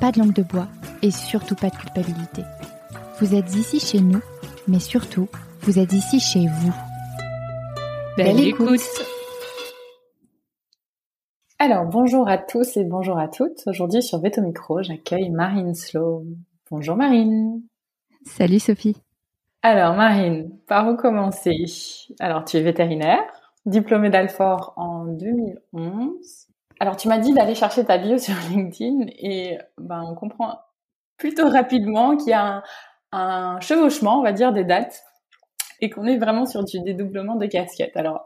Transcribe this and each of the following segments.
pas de langue de bois et surtout pas de culpabilité. Vous êtes ici chez nous, mais surtout, vous êtes ici chez vous. Belle, écoute. Alors, bonjour à tous et bonjour à toutes. Aujourd'hui, sur Veto Micro, j'accueille Marine Slow. Bonjour Marine. Salut Sophie. Alors Marine, par où commencer? Alors, tu es vétérinaire, diplômée d'Alfort en 2011. Alors, tu m'as dit d'aller chercher ta bio sur LinkedIn et ben, on comprend plutôt rapidement qu'il y a un, chevauchement, on va dire, des dates et qu'on est vraiment sur du dédoublement de casquettes. Alors,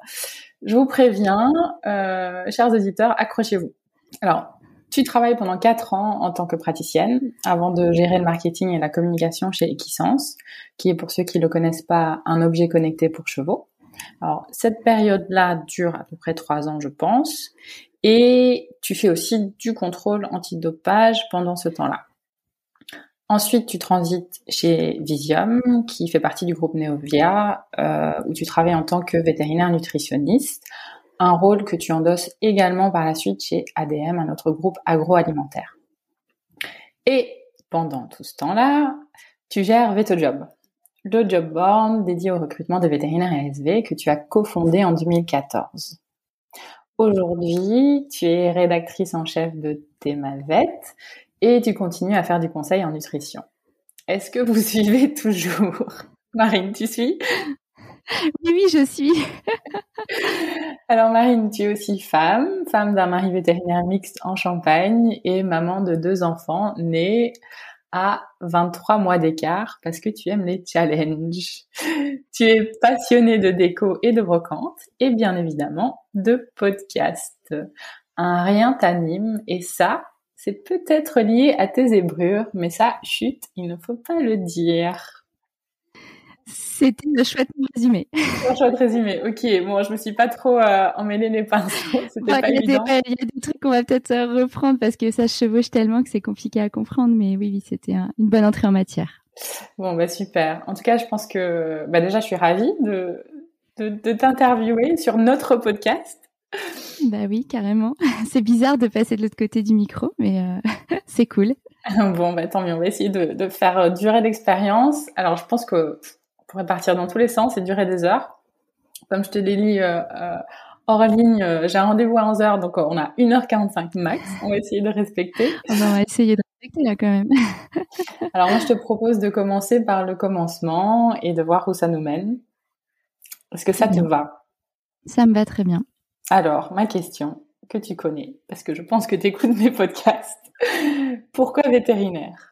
je vous préviens, euh, chers auditeurs, accrochez-vous. Alors, tu travailles pendant quatre ans en tant que praticienne avant de gérer le marketing et la communication chez Equisense, qui est pour ceux qui ne le connaissent pas un objet connecté pour chevaux. Alors, cette période-là dure à peu près trois ans, je pense. Et tu fais aussi du contrôle antidopage pendant ce temps-là. Ensuite, tu transites chez Visium, qui fait partie du groupe Neovia, euh, où tu travailles en tant que vétérinaire nutritionniste, un rôle que tu endosses également par la suite chez ADM, un autre groupe agroalimentaire. Et pendant tout ce temps-là, tu gères VetoJob, le job board dédié au recrutement de vétérinaires ASV que tu as cofondé en 2014. Aujourd'hui, tu es rédactrice en chef de Thémavet et tu continues à faire du conseil en nutrition. Est-ce que vous suivez toujours? Marine, tu suis? Oui, oui, je suis. Alors Marine, tu es aussi femme, femme d'un mari vétérinaire mixte en Champagne et maman de deux enfants nés à 23 mois d'écart parce que tu aimes les challenges. Tu es passionnée de déco et de brocante et bien évidemment de podcast. Un rien t'anime et ça, c'est peut-être lié à tes ébrures, mais ça, chute, il ne faut pas le dire. C'était un chouette résumé. Un chouette résumé. Ok, bon, je me suis pas trop euh, emmêlé les pinceaux. C'était pas il, y évident. Des, il y a des trucs qu'on va peut-être euh, reprendre parce que ça se chevauche tellement que c'est compliqué à comprendre. Mais oui, oui, c'était un, une bonne entrée en matière. Bon, bah super. En tout cas, je pense que bah, déjà, je suis ravie de, de, de t'interviewer sur notre podcast. Bah oui, carrément. C'est bizarre de passer de l'autre côté du micro, mais euh, c'est cool. Bon, bah tant mieux. On va essayer de, de faire durer l'expérience. Alors, je pense que pourrait partir dans tous les sens et durer des heures. Comme je te l'ai dit euh, euh, hors ligne, euh, j'ai un rendez-vous à 11h, donc on a 1h45 max. On va essayer de respecter. On va essayer de respecter là quand même. Alors moi, je te propose de commencer par le commencement et de voir où ça nous mène. Est-ce que ça te va? Ça me va très bien. Alors, ma question que tu connais, parce que je pense que tu écoutes mes podcasts. Pourquoi vétérinaire?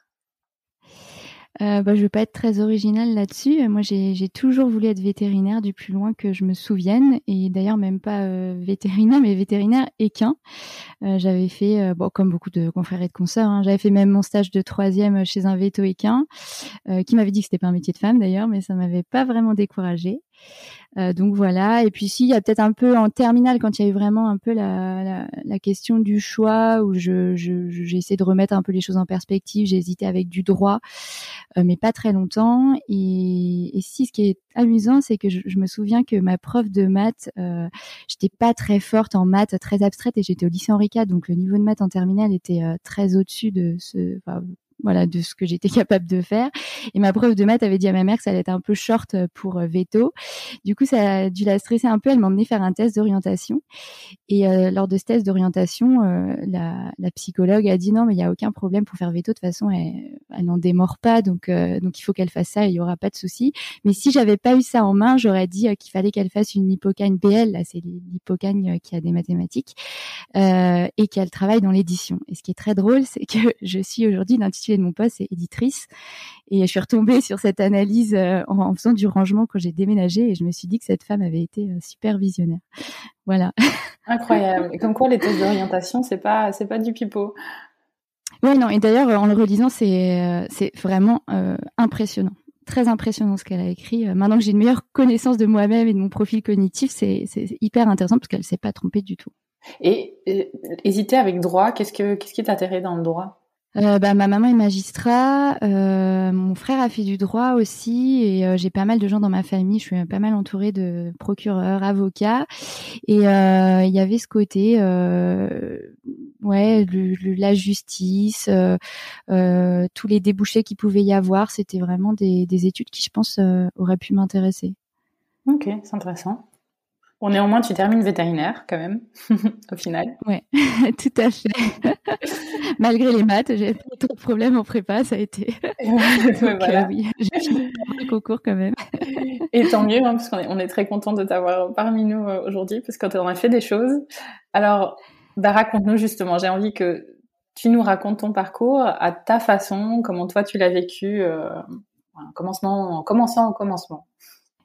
Euh, bah, je vais pas être très originale là-dessus. Moi, j'ai toujours voulu être vétérinaire du plus loin que je me souvienne, et d'ailleurs même pas euh, vétérinaire, mais vétérinaire équin. Euh, j'avais fait, euh, bon, comme beaucoup de confrères et de consoeurs, hein, j'avais fait même mon stage de troisième chez un véto équin, euh, qui m'avait dit que c'était pas un métier de femme d'ailleurs, mais ça m'avait pas vraiment découragée. Euh, donc voilà. Et puis si, il y a peut-être un peu en terminale quand il y a eu vraiment un peu la, la, la question du choix où je, je, j'ai essayé de remettre un peu les choses en perspective. J'ai hésité avec du droit, euh, mais pas très longtemps. Et, et si, ce qui est amusant, c'est que je, je, me souviens que ma prof de maths, euh, j'étais pas très forte en maths, très abstraite, et j'étais au lycée Henri IV, donc le niveau de maths en terminale était euh, très au-dessus de ce. Enfin, voilà de ce que j'étais capable de faire. Et ma prof de maths avait dit à ma mère que ça allait être un peu short pour veto. Du coup, ça a dû la stresser un peu. Elle m'a emmené faire un test d'orientation. Et lors de ce test d'orientation, la, psychologue a dit non, mais il y a aucun problème pour faire veto. De toute façon, elle, elle n'en démord pas, donc donc il faut qu'elle fasse ça. Il y aura pas de souci. Mais si j'avais pas eu ça en main, j'aurais dit qu'il fallait qu'elle fasse une hypocagne BL. Là, c'est l'hypocagne qui a des mathématiques et qu'elle travaille dans l'édition. Et ce qui est très drôle, c'est que je suis aujourd'hui de mon poste, c'est éditrice. Et je suis retombée sur cette analyse euh, en, faisant du rangement quand j'ai déménagé et je me suis dit que cette femme avait été euh, super visionnaire. Voilà. Incroyable. Et comme quoi les tests d'orientation, c'est pas c'est pas du pipeau. Oui, non. Et d'ailleurs, en le relisant, c'est euh, c'est vraiment impressionnant très impressionnant ce qu'elle a écrit. Maintenant que j'ai une meilleure connaissance de moi-même et de mon profil cognitif, c'est hyper intéressant parce qu'elle s'est pas trompée du tout. Et, hésiter avec droit, qu'est-ce que qu'est-ce qui t'intéresse dans le droit? Euh, bah, ma maman est magistrat, euh, mon frère a fait du droit aussi, et euh, j'ai pas mal de gens dans ma famille. Je suis pas mal entourée de procureurs, avocats, et il y avait ce côté, ouais, la justice, tous les débouchés qu'il pouvait y avoir. C'était vraiment des, études qui, je pense, auraient pu m'intéresser. Ok, c'est intéressant. Bon, néanmoins, tu termines vétérinaire quand même, au final. Ouais, tout à fait. Malgré les maths, j'ai pas trop de problèmes en prépa, ça a été. Donc, voilà. Euh, oui, j'ai fini le concours quand même. Et tant mieux, hein, parce qu'on est, on est très content de t'avoir parmi nous euh, aujourd'hui, parce que tu as fait des choses. Alors, bah, raconte-nous justement. J'ai envie que tu nous racontes ton parcours à ta façon, comment toi tu l'as vécu, euh, commencement, en commençant au commencement.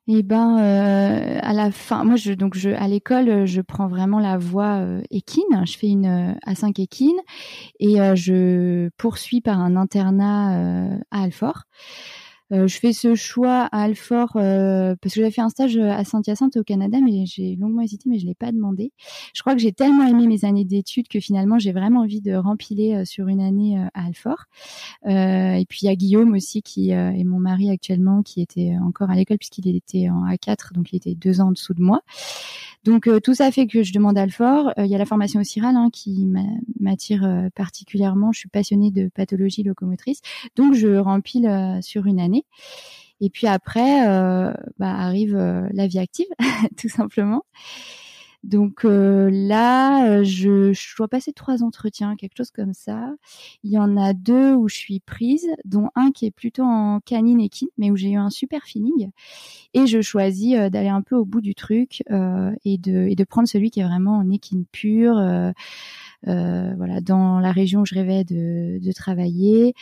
Eh ben euh, à la fin, moi je donc je à l'école je prends vraiment la voie euh, équine. Je fais une euh, A5 équine et euh, je poursuis par un internat à Alfort. Euh, je fais ce choix à Alfort euh, parce que j'avais fait un stage euh, à Saint-Hyacinthe au Canada, mais j'ai longuement hésité, mais je l'ai pas demandé. Je crois que j'ai tellement aimé mes années d'études que finalement j'ai vraiment envie de rempiler sur une année à Alfort. et puis il y a Guillaume aussi qui est mon mari actuellement, qui était encore à l'école puisqu'il était en A4, donc il était deux ans en dessous de moi. Donc tout ça fait que je demande Alfort. Il y a la formation au CIRAL hein, qui m'attire particulièrement. Je suis passionnée de pathologie locomotrice, donc je rempile sur une année. Et puis après, euh, bah, arrive euh, la vie active, tout simplement. Donc euh, là, je, je, dois passer trois entretiens, quelque chose comme ça. Il y en a deux où je suis prise, dont un qui est plutôt en canine équine, mais où j'ai eu un super feeling. Et je choisis d'aller un peu au bout du truc et, de, et prendre celui qui est vraiment en équine pure, voilà, dans la région où je rêvais de travailler.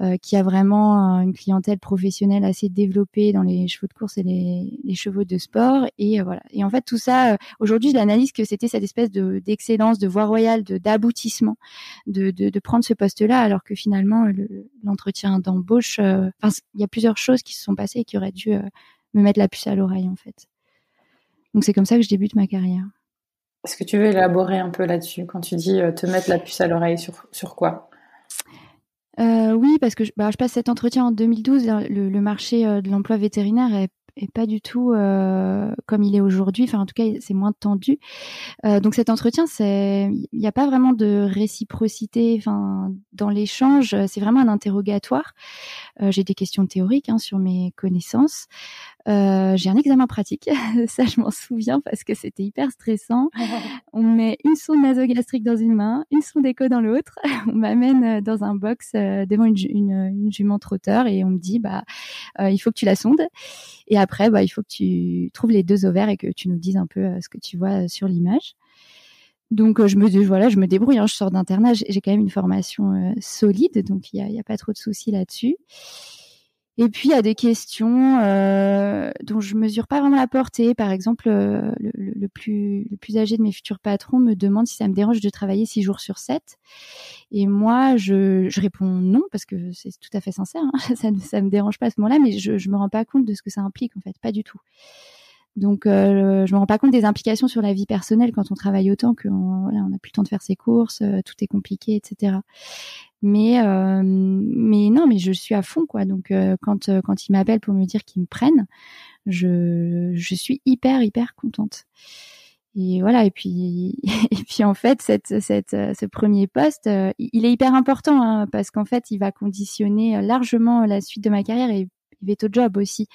Euh, qui a vraiment une clientèle professionnelle assez développée dans les chevaux de course et les, chevaux de sport. Et euh, voilà. Et en fait, tout ça, euh, aujourd'hui, je l'analyse que c'était cette espèce de d'excellence, de voie royale, d'aboutissement, de, de, de, prendre ce poste-là, alors que finalement, l'entretien d'embauche, enfin, il y a plusieurs choses qui se sont passées et qui auraient dû me mettre la puce à l'oreille, en fait. Donc c'est comme ça que je débute ma carrière. Est-ce que tu veux élaborer un peu là-dessus quand tu dis te mettre la puce à l'oreille sur, sur quoi? Euh, oui, parce que je, bah, je, passe cet entretien en 2012. Le, le marché euh, de l'emploi vétérinaire est, est, pas du tout euh, comme il est aujourd'hui. Enfin, en tout cas, c'est moins tendu. Euh, donc, cet entretien, c'est, il n'y a pas vraiment de réciprocité. Enfin, dans l'échange, c'est vraiment un interrogatoire. Euh, j'ai des questions théoriques hein, sur mes connaissances. Euh, j'ai un examen pratique, ça je m'en souviens parce que c'était hyper stressant. On met une sonde nasogastrique dans une main, une sonde écho dans l'autre. On m'amène euh, dans un box euh, devant une, une, une, jument trotteur et on me dit bah il faut que tu la sondes et après bah il faut que tu trouves les deux ovaires et que tu nous dises un peu ce que tu vois sur l'image. Donc je me voilà, je me débrouille. Hein, je sors d'internat, j'ai quand même une formation solide, donc il y a, y a, pas trop de soucis là-dessus. Et puis il y a des questions euh, dont je mesure pas vraiment la portée. Par exemple, euh, le, plus, le plus âgé de mes futurs patrons me demande si ça me dérange de travailler six jours sur sept. Et moi, je, je réponds non parce que c'est tout à fait sincère. Hein. Ça, ça me dérange pas à ce moment-là, mais je, je me rends pas compte de ce que ça implique en fait, pas du tout. Donc, euh, je me rends pas compte des implications sur la vie personnelle quand on travaille autant qu'on voilà, on n'a plus le temps de faire ses courses, euh, tout est compliqué, etc. Mais, euh, mais non, mais je suis à fond, quoi. Donc, euh, quand quand ils m'appellent pour me dire qu'ils me prennent, je je suis hyper hyper contente. et voilà et puis et puis en fait cette cette ce premier poste il est hyper important hein, parce qu'en fait il va conditionner largement la suite de ma carrière et Veto Job aussi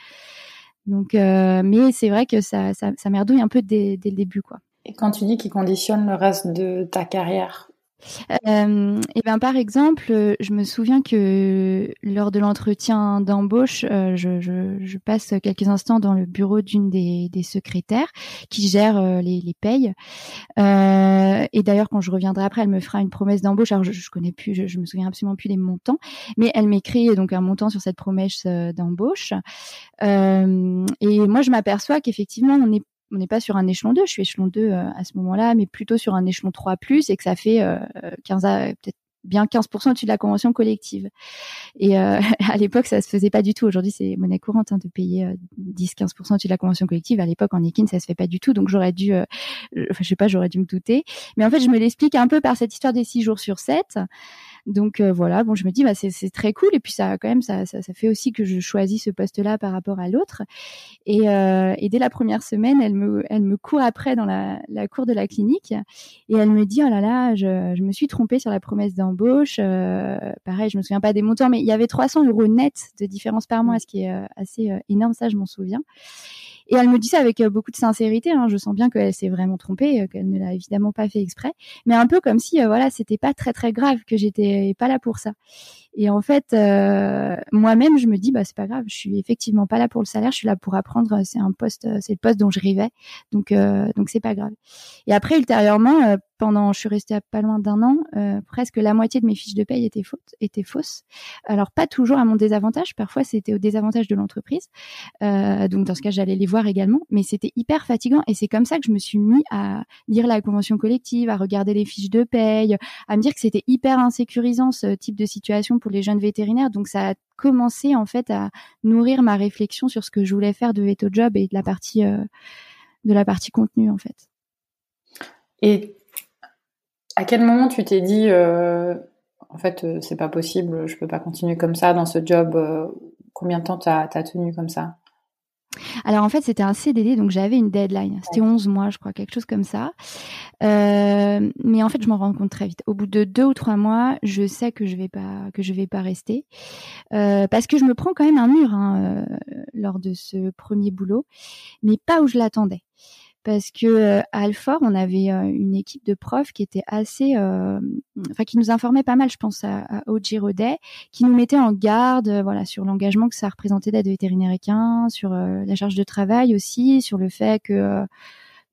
donc mais c'est vrai que ça, ça ça merdouille un peu dès, dès le début quoi. Et quand tu dis qu'il conditionne le reste de ta carrière euh, et ben par exemple, je me souviens que lors de l'entretien d'embauche, euh, je, passe quelques instants dans le bureau d'une des, secrétaires qui gère euh, les, les, payes. Euh, et d'ailleurs, quand je reviendrai après, elle me fera une promesse d'embauche. Alors je, je connais plus, je, je, me souviens absolument plus des montants, mais elle m'écrit donc un montant sur cette promesse d'embauche. et moi, je m'aperçois qu'effectivement, on est on n'est pas sur un échelon 2, je suis échelon 2 euh, à ce moment-là, mais plutôt sur un échelon 3 plus et que ça fait 15 euh, peut-être bien 15% au-dessus de la convention collective. Et euh, à l'époque, ça se faisait pas du tout. Aujourd'hui, c'est monnaie courante hein, de payer 10-15% au-dessus de la convention collective. À l'époque, en Ekin, ça se fait pas du tout. Donc, j'aurais dû, enfin, je sais pas, j'aurais dû me douter. Mais en fait, je me l'explique un peu par cette histoire des 6 jours sur 7. Donc euh, voilà, bon, je me dis bah c'est très cool et puis ça quand même ça, ça, ça fait aussi que je choisis ce poste-là par rapport à l'autre. Et, euh, et, dès la première semaine, elle me elle me court après dans la, la cour de la clinique et elle me dit oh là là, je, je me suis trompée sur la promesse d'embauche. Euh, pareil, je me souviens pas des montants, mais il y avait 300 euros net de différence par mois, ce qui est euh, assez euh, énorme, ça je m'en souviens. Et elle me dit ça avec beaucoup de sincérité. Hein. Je sens bien qu'elle s'est vraiment trompée, qu'elle ne l'a évidemment pas fait exprès, mais un peu comme si voilà, c'était pas très très grave que j'étais pas là pour ça. Et en fait, euh, moi-même, je me dis, bah c'est pas grave, je suis effectivement pas là pour le salaire, je suis là pour apprendre. C'est un poste, c'est le poste dont je rêvais, donc euh, donc c'est pas grave. Et après, ultérieurement, euh, pendant, je suis restée à pas loin d'un an, euh, presque la moitié de mes fiches de paye étaient fausses. Alors pas toujours à mon désavantage, parfois c'était au désavantage de l'entreprise. Euh, donc dans ce cas, j'allais les voir également, mais c'était hyper fatigant et c'est comme ça que je me suis mis à lire la convention collective, à regarder les fiches de paye, à me dire que c'était hyper insécurisant ce type de situation les jeunes vétérinaires. Donc ça a commencé en fait à nourrir ma réflexion sur ce que je voulais faire de Veto Job et de la partie euh, de la partie contenu en fait. Et à quel moment tu t'es dit, euh, en fait, euh, c'est pas possible, je peux pas continuer comme ça dans ce job euh, Combien de temps t'as as tenu comme ça? Alors en fait c'était un CDD donc j'avais une deadline, c'était 11 mois je crois, quelque chose comme ça. Euh, mais en fait je m'en rends compte très vite. Au bout de deux ou trois mois, je sais que je vais pas que je vais pas rester euh, parce que je me prends quand même un mur hein, euh, lors de ce premier boulot, mais pas où je l'attendais parce que euh, à Alfort, on avait euh, une équipe de profs qui était assez, euh, enfin qui nous informait pas mal, je pense à, à Rodet, qui nous mettait en garde, voilà, sur l'engagement que ça représentait d'être vétérinaire équin, sur la charge de travail aussi, sur le fait que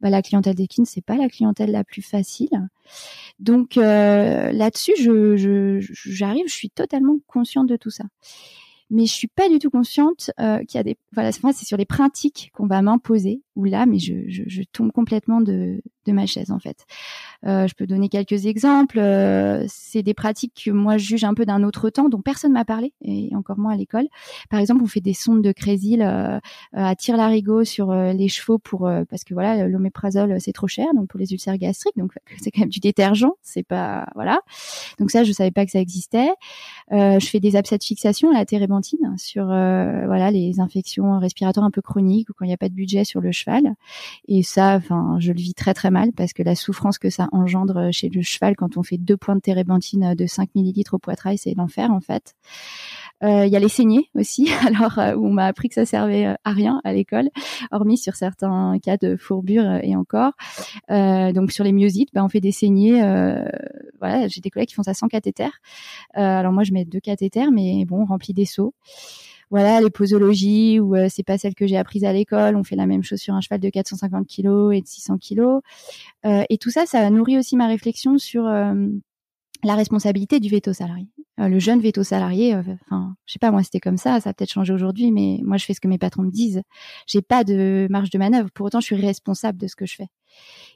bah, la clientèle d'équine c'est pas la clientèle la plus facile. Donc là-dessus, je, j'arrive, je suis totalement consciente de tout ça mais je suis pas du tout consciente euh, qu'il y a des voilà c'est sur les pratiques qu'on va m'imposer ou là mais je, je, je, tombe complètement de, de ma chaise en fait. Euh, je peux donner quelques exemples. Euh, c'est des pratiques que moi je juge un peu d'un autre temps dont personne m'a parlé et encore moins à l'école. Par exemple on fait des sondes de crésil euh, à tire larigot sur euh, les chevaux pour parce que voilà l'oméprazole c'est trop cher donc pour les ulcères gastriques donc c'est quand même du détergent c'est pas voilà. Donc ça je savais pas que ça existait. Je fais des abcès de fixation à la térébenthine sur euh, voilà les infections respiratoires un peu chroniques ou quand il n'y a pas de budget sur le cheval. Et ça, enfin, je le vis très très mal parce que la souffrance que ça engendre chez le cheval quand on fait deux points de térébenthine de 5 millilitres au poitrail, c'est l'enfer en fait. Euh, il y a les saignées aussi, alors euh, où on m'a appris que ça servait à rien à l'école, hormis sur certains cas de fourbure et encore. donc sur les myosites, ben, on fait des saignées. voilà, j'ai des collègues qui font ça sans cathéter. alors moi je mets deux cathéters, mais bon, on des seaux voilà les posologies ou c'est pas celle que j'ai apprise à l'école on fait la même chose sur un cheval de 450 kg et de 600 kg et tout ça ça nourrit aussi ma réflexion sur la responsabilité du veto salarié. Euh, le jeune veto salarié, euh, enfin, je sais pas, moi c'était comme ça, ça a peut-être changé aujourd'hui, mais moi je fais ce que mes patrons me disent. J'ai pas de marge de manœuvre. Pour autant, je suis responsable de ce que je fais.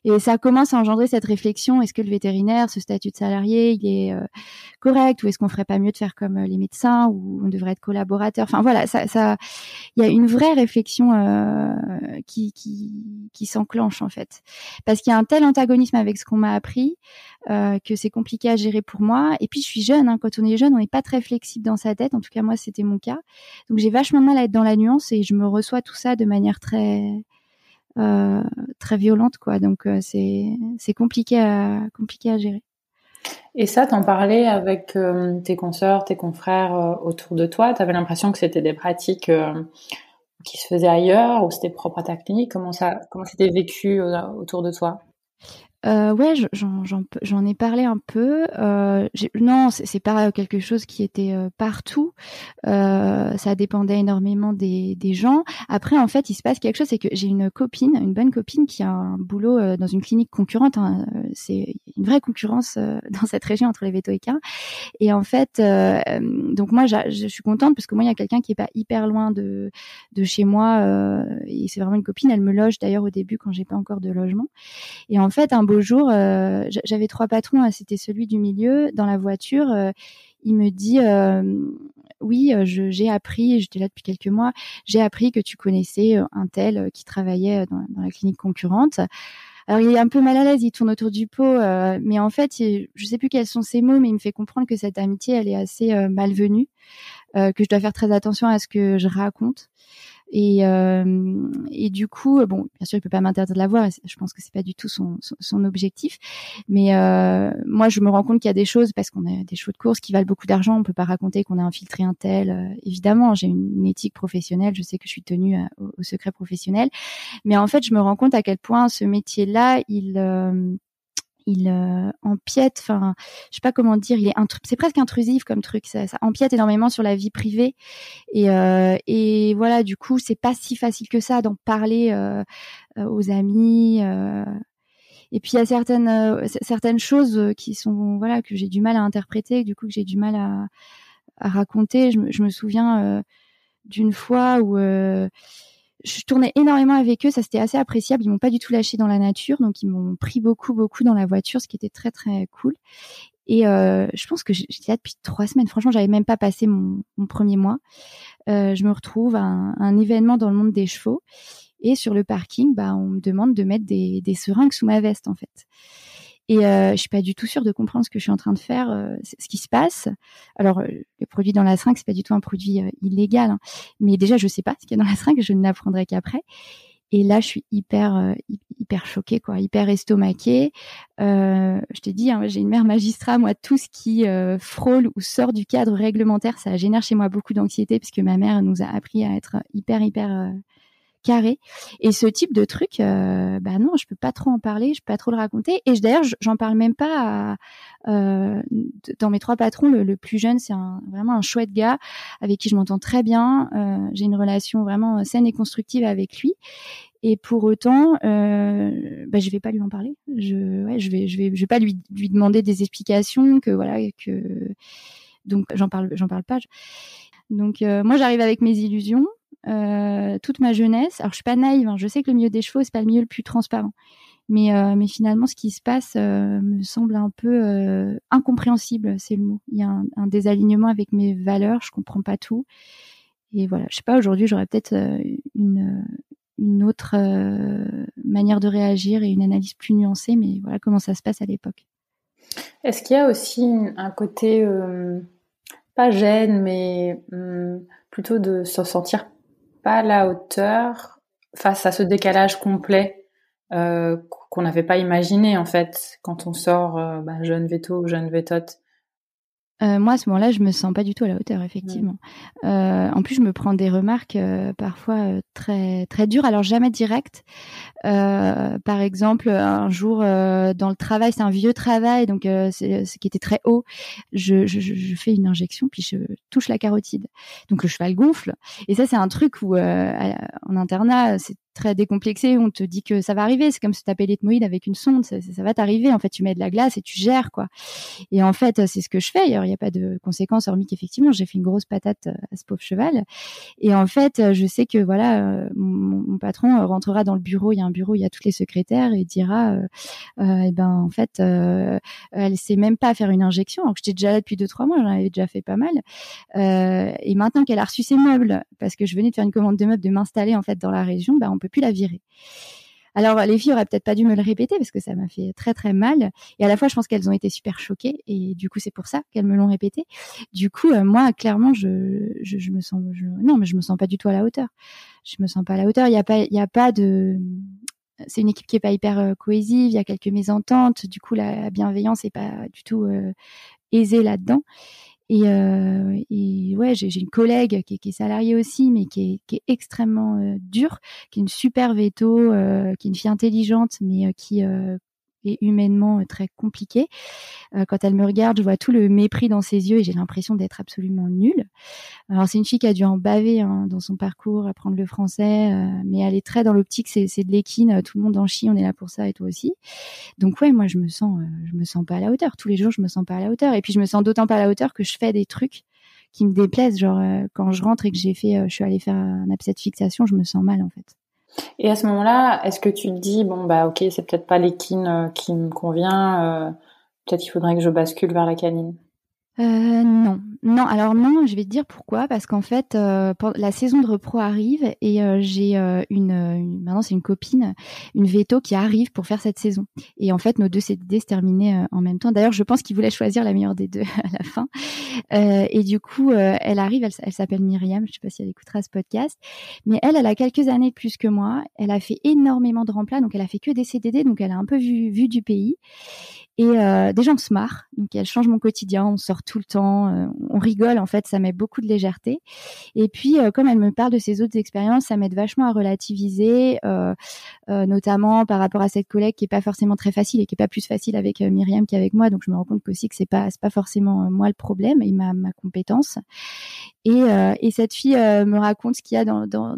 Et ça commence à engendrer cette réflexion est-ce que le vétérinaire, ce statut de salarié, il est euh, correct ou est-ce qu'on ferait pas mieux de faire comme les médecins ou on devrait être collaborateur? Enfin voilà, ça, il y a une vraie réflexion qui qui, s'enclenche en fait, parce qu'il y a un tel antagonisme avec ce qu'on m'a appris que c'est compliqué à gérer pour moi. Et puis je suis jeune, hein, quand on est jeune, on n'est pas très flexible dans sa tête. En tout cas, moi, c'était mon cas. Donc j'ai vachement mal à être dans la nuance et je me reçois tout ça de manière très très violente, quoi. Donc c'est c'est compliqué à compliqué à gérer. Et ça, t'en parlais avec tes consoeurs, tes confrères autour de toi. T'avais l'impression que c'était des pratiques qui se faisaient ailleurs ou c'était propre à ta clinique Comment ça, comment c'était vécu autour de toi? Euh, ouais, j'en ai parlé un peu. Euh, non, c'est pas quelque chose qui était euh, partout. Euh, ça dépendait énormément des, des, gens. Après, en fait, il se passe quelque chose, c'est que j'ai une copine, une bonne copine, qui a un boulot euh, dans une clinique concurrente. Hein. C'est une vraie concurrence dans cette région entre les vétos et en fait, donc moi, je suis contente parce que moi, il y a quelqu'un qui est pas hyper loin de de chez moi. et c'est vraiment une copine. Elle me loge d'ailleurs au début quand j'ai pas encore de logement. Et en fait, beau euh, j'avais trois patrons, hein, c'était celui du milieu. Dans la voiture, euh, il me dit euh, oui, j'ai appris, j'étais là depuis quelques mois, j'ai appris que tu connaissais un tel qui travaillait dans, la clinique concurrente. Alors il est un peu mal à l'aise, il tourne autour du pot, mais en fait, je sais plus quels sont ses mots, mais il me fait comprendre que cette amitié, elle est assez malvenue, que je dois faire très attention à ce que je raconte. Et, euh, et du coup, bon, bien sûr, il peut pas m'interdire de la voir. Je pense que c'est pas du tout son, son, objectif. Mais euh, moi, je me rends compte qu'il y a des choses parce qu'on a des chevaux de course qui valent beaucoup d'argent. On peut pas raconter qu'on a infiltré un tel. Euh, évidemment, j'ai une, éthique professionnelle. Je sais que je suis tenue au, au, secret professionnel. Mais en fait, je me rends compte à quel point ce métier-là, il il euh, empiète, enfin, je sais pas comment dire, il est c'est presque intrusif comme truc, ça, empiète énormément sur la vie privée et, euh, et voilà, du coup, c'est pas si facile que ça d'en parler euh, aux amis. et puis il y a certaines certaines choses qui sont voilà que j'ai du mal à interpréter, du coup que j'ai du mal à, raconter. Je me souviens d'une fois où je tournais énormément avec eux, ça c'était assez appréciable. Ils m'ont pas du tout lâché dans la nature, donc ils m'ont pris beaucoup, beaucoup dans la voiture, ce qui était très, très cool. Et euh, je pense que j'étais là depuis trois semaines. Franchement, j'avais même pas passé mon, premier mois. Euh, je me retrouve à un, événement dans le monde des chevaux, et sur le parking, bah, on me demande de mettre des seringues sous ma veste, en fait. Et euh, je suis pas du tout sûre de comprendre ce que je suis en train de faire, euh, ce qui se passe. Alors, euh, le produit dans la seringue, c'est pas du tout un produit euh, illégal, hein. mais déjà, je sais pas ce qu'il y a dans la seringue, je ne l'apprendrai qu'après. Et là, je suis hyper, hyper choquée, quoi, hyper estomaquée. je te dis, hein, j'ai une mère magistrat. Moi, tout ce qui frôle ou sort du cadre réglementaire, ça génère chez moi beaucoup d'anxiété, puisque ma mère nous a appris à être hyper, hyper Et ce type de truc, euh, bah non, je peux pas trop en parler, je peux pas trop le raconter. Et d'ailleurs, j'en parle même pas euh, dans mes trois patrons. Le, plus jeune, c'est vraiment un chouette gars avec qui je m'entends très bien. Euh, J'ai une relation vraiment saine et constructive avec lui. Et pour autant, euh, bah, je vais pas lui en parler. Je, ouais, vais, pas lui, lui demander des explications que voilà que donc j'en parle, j'en parle pas. Donc euh, moi j'arrive avec mes illusions euh, toute ma jeunesse. Alors je suis pas naïve, hein, je sais que le milieu des chevaux c'est pas le milieu le plus transparent, mais euh, finalement ce qui se passe euh, me semble un peu incompréhensible, c'est le mot. Il y a un, désalignement avec mes valeurs, je comprends pas tout. Et voilà, je sais pas aujourd'hui j'aurais peut-être une une autre manière de réagir et une analyse plus nuancée, mais voilà comment ça se passe à l'époque. Est-ce qu'il y a aussi un côté pas gêne, mais hum, plutôt de se sentir pas la hauteur face à ce décalage complet euh, qu'on n'avait pas imaginé en fait quand on sort euh, bah, jeune veto, jeune vétote. Euh, moi, à ce moment-là, je me sens pas du tout à la hauteur, effectivement. Euh, en plus, je me prends des remarques euh, parfois euh, très très dures, alors jamais directes. par exemple, un jour dans le travail, c'est un vieux travail, donc c'est ce qui était très haut. Je, je, je, fais une injection, puis je touche la carotide, donc le cheval gonfle. Et ça, c'est un truc où en internat, c'est très décomplexé, on te dit que ça va arriver, c'est comme se taper l'ethmoïde avec une sonde, ça, va t'arriver, en fait tu mets de la glace et tu gères quoi. Et en fait c'est ce que je fais, il n'y a pas de conséquences hormis qu'effectivement j'ai fait une grosse patate euh, à ce pauvre cheval. Et en fait je sais que voilà, euh, mon, patron rentrera dans le bureau, il y a un bureau, il y a toutes les secrétaires et dira, euh, euh eh ben en fait euh, elle sait même pas faire une injection, alors que j'étais déjà là depuis deux trois mois, j'en avais déjà fait pas mal. et maintenant qu'elle a reçu ses meubles, parce que je venais de faire une commande de meubles, de m'installer en fait dans la région, ben on peut plus la virer. Alors les filles auraient peut-être pas dû me le répéter parce que ça m'a fait très très mal. Et à la fois, je pense qu'elles ont été super choquées et du coup c'est pour ça qu'elles me l'ont répété. Du coup, euh, moi clairement, je, je, me sens, non mais je me sens pas du tout à la hauteur. Je me sens pas à la hauteur. Il y a pas, il y a pas de, c'est une équipe qui est pas hyper cohésive, il y a quelques mésententes, du coup la bienveillance est pas du tout aisée là-dedans. Et, euh, et ouais, j'ai une collègue qui est, qui est, salariée aussi, mais qui est, qui est extrêmement euh, dure, qui est une super veto, euh, qui est une fille intelligente, mais euh, qui euh, est humainement très compliquée. quand elle me regarde, je vois tout le mépris dans ses yeux et j'ai l'impression d'être absolument nulle. Alors c'est une fille qui a dû en baver hein, dans son parcours, apprendre le français, mais elle est très dans l'optique, c'est de l'équine, tout le monde en chie, on est là pour ça et toi aussi. Donc ouais, moi je me sens, je me sens pas à la hauteur. Tous les jours, je me sens pas à la hauteur. Et puis je me sens d'autant pas à la hauteur que je fais des trucs qui me déplaisent. Genre quand je rentre et que j'ai fait, je suis allée faire un abcès de fixation, je me sens mal en fait. Et à ce moment-là, est-ce que tu te dis bon bah ok, c'est peut-être pas l'équine euh, qui me convient, euh, peut-être qu'il faudrait que je bascule vers la canine? Euh, non, non. Alors non, je vais te dire pourquoi. Parce qu'en fait, euh, la saison de repro arrive et euh, j'ai euh, une, une, maintenant c'est une copine, une veto qui arrive pour faire cette saison. Et en fait, nos deux CDD se terminaient en même temps. D'ailleurs, je pense qu'il voulait choisir la meilleure des deux à la fin. et du coup, elle arrive. Elle, elle s'appelle Myriam. Je sais pas si elle écoutera ce podcast, mais elle, elle a quelques années de plus que moi. Elle a fait énormément de remplats, donc elle a fait que des CDD, donc elle a un peu vu, vu du pays. Et euh, des gens se marrent, donc elle change mon quotidien, on sort tout le temps, euh, on rigole en fait, ça met beaucoup de légèreté. Et puis euh, comme elle me parle de ses autres expériences, ça m'aide vachement à relativiser, euh, notamment par rapport à cette collègue qui est pas forcément très facile et qui est pas plus facile avec Myriam qu'avec moi. Donc je me rends compte aussi que c'est pas c'est pas forcément moi le problème et ma, ma compétence. Et, et cette fille me raconte ce qu'il y a dans, dans,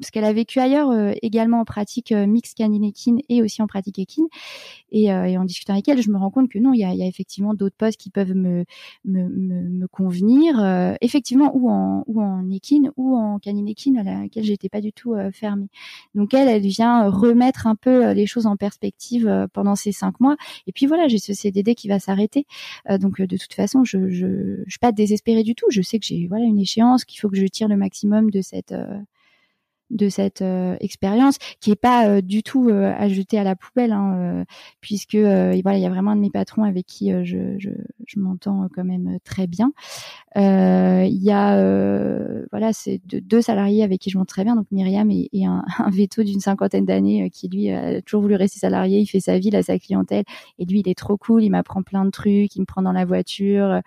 ce qu'elle a vécu ailleurs, également en pratique mix canine équine et aussi en pratique équine. Et, et en discutant avec elle, je me rends compte que non, il y a, effectivement d'autres postes qui peuvent me, me, me, convenir, euh, effectivement, ou en, ou en équine, ou en canine équine à laquelle j'étais pas du tout euh, fermée. Donc elle, elle vient remettre un peu euh, les choses en perspective pendant ces cinq mois. Et puis voilà, j'ai ce CDD qui va s'arrêter. donc de toute façon, je, je, je suis pas désespérée du tout. Je sais que j'ai voilà une échéance, qu'il faut que je tire le maximum de cette de cette euh, expérience qui est pas euh, du tout euh, à la poubelle hein, puisque voilà il y a vraiment un de mes patrons avec qui je, je m'entends quand même très bien. Il y a voilà c'est deux salariés avec qui je m'entends très bien donc Myriam et, un, un, veto d'une cinquantaine d'années qui lui a toujours voulu rester salarié. Il fait sa vie il a sa clientèle et lui il est trop cool. Il m'apprend plein de trucs. Il me prend dans la voiture.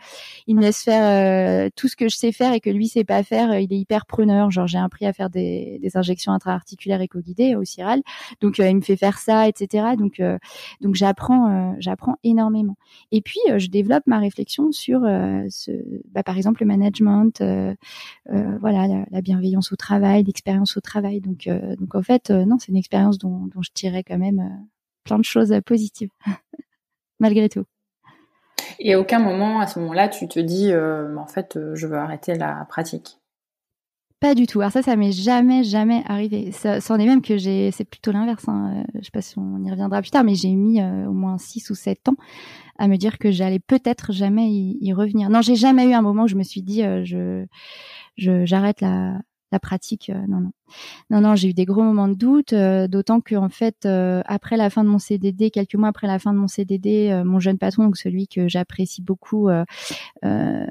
Il me laisse faire tout ce que je sais faire et que lui sait pas faire. Il est hyper preneur. Genre j'ai appris à faire des, injections intra-articulaires éco-guidées au CIRAL. Donc euh, il me fait faire ça, etc. Donc euh, donc j'apprends euh, j'apprends énormément. Et puis je développe ma réflexion sur ce, bah, par exemple le management, voilà la, bienveillance au travail, l'expérience au travail. Donc donc en fait non c'est une expérience dont, dont je tirais quand même plein de choses positives malgré tout. Et à aucun moment, à ce moment-là, tu te dis, en fait, je veux arrêter la pratique? Pas du tout. Alors ça, ça m'est jamais, jamais arrivé. Ça, est même que j'ai, c'est plutôt l'inverse. Hein. Euh, je sais pas si on y reviendra plus tard, mais j'ai mis euh, au moins 6 ou 7 ans à me dire que j'allais peut-être jamais y, revenir. Non, j'ai jamais eu un moment où je me suis dit, euh, je, j'arrête la, la pratique. non, non. Non, non, j'ai eu des gros moments de doute, euh, d'autant que en fait, euh, après la fin de mon CDD, quelques mois après la fin de mon CDD, euh, mon jeune patron, donc celui que j'apprécie beaucoup,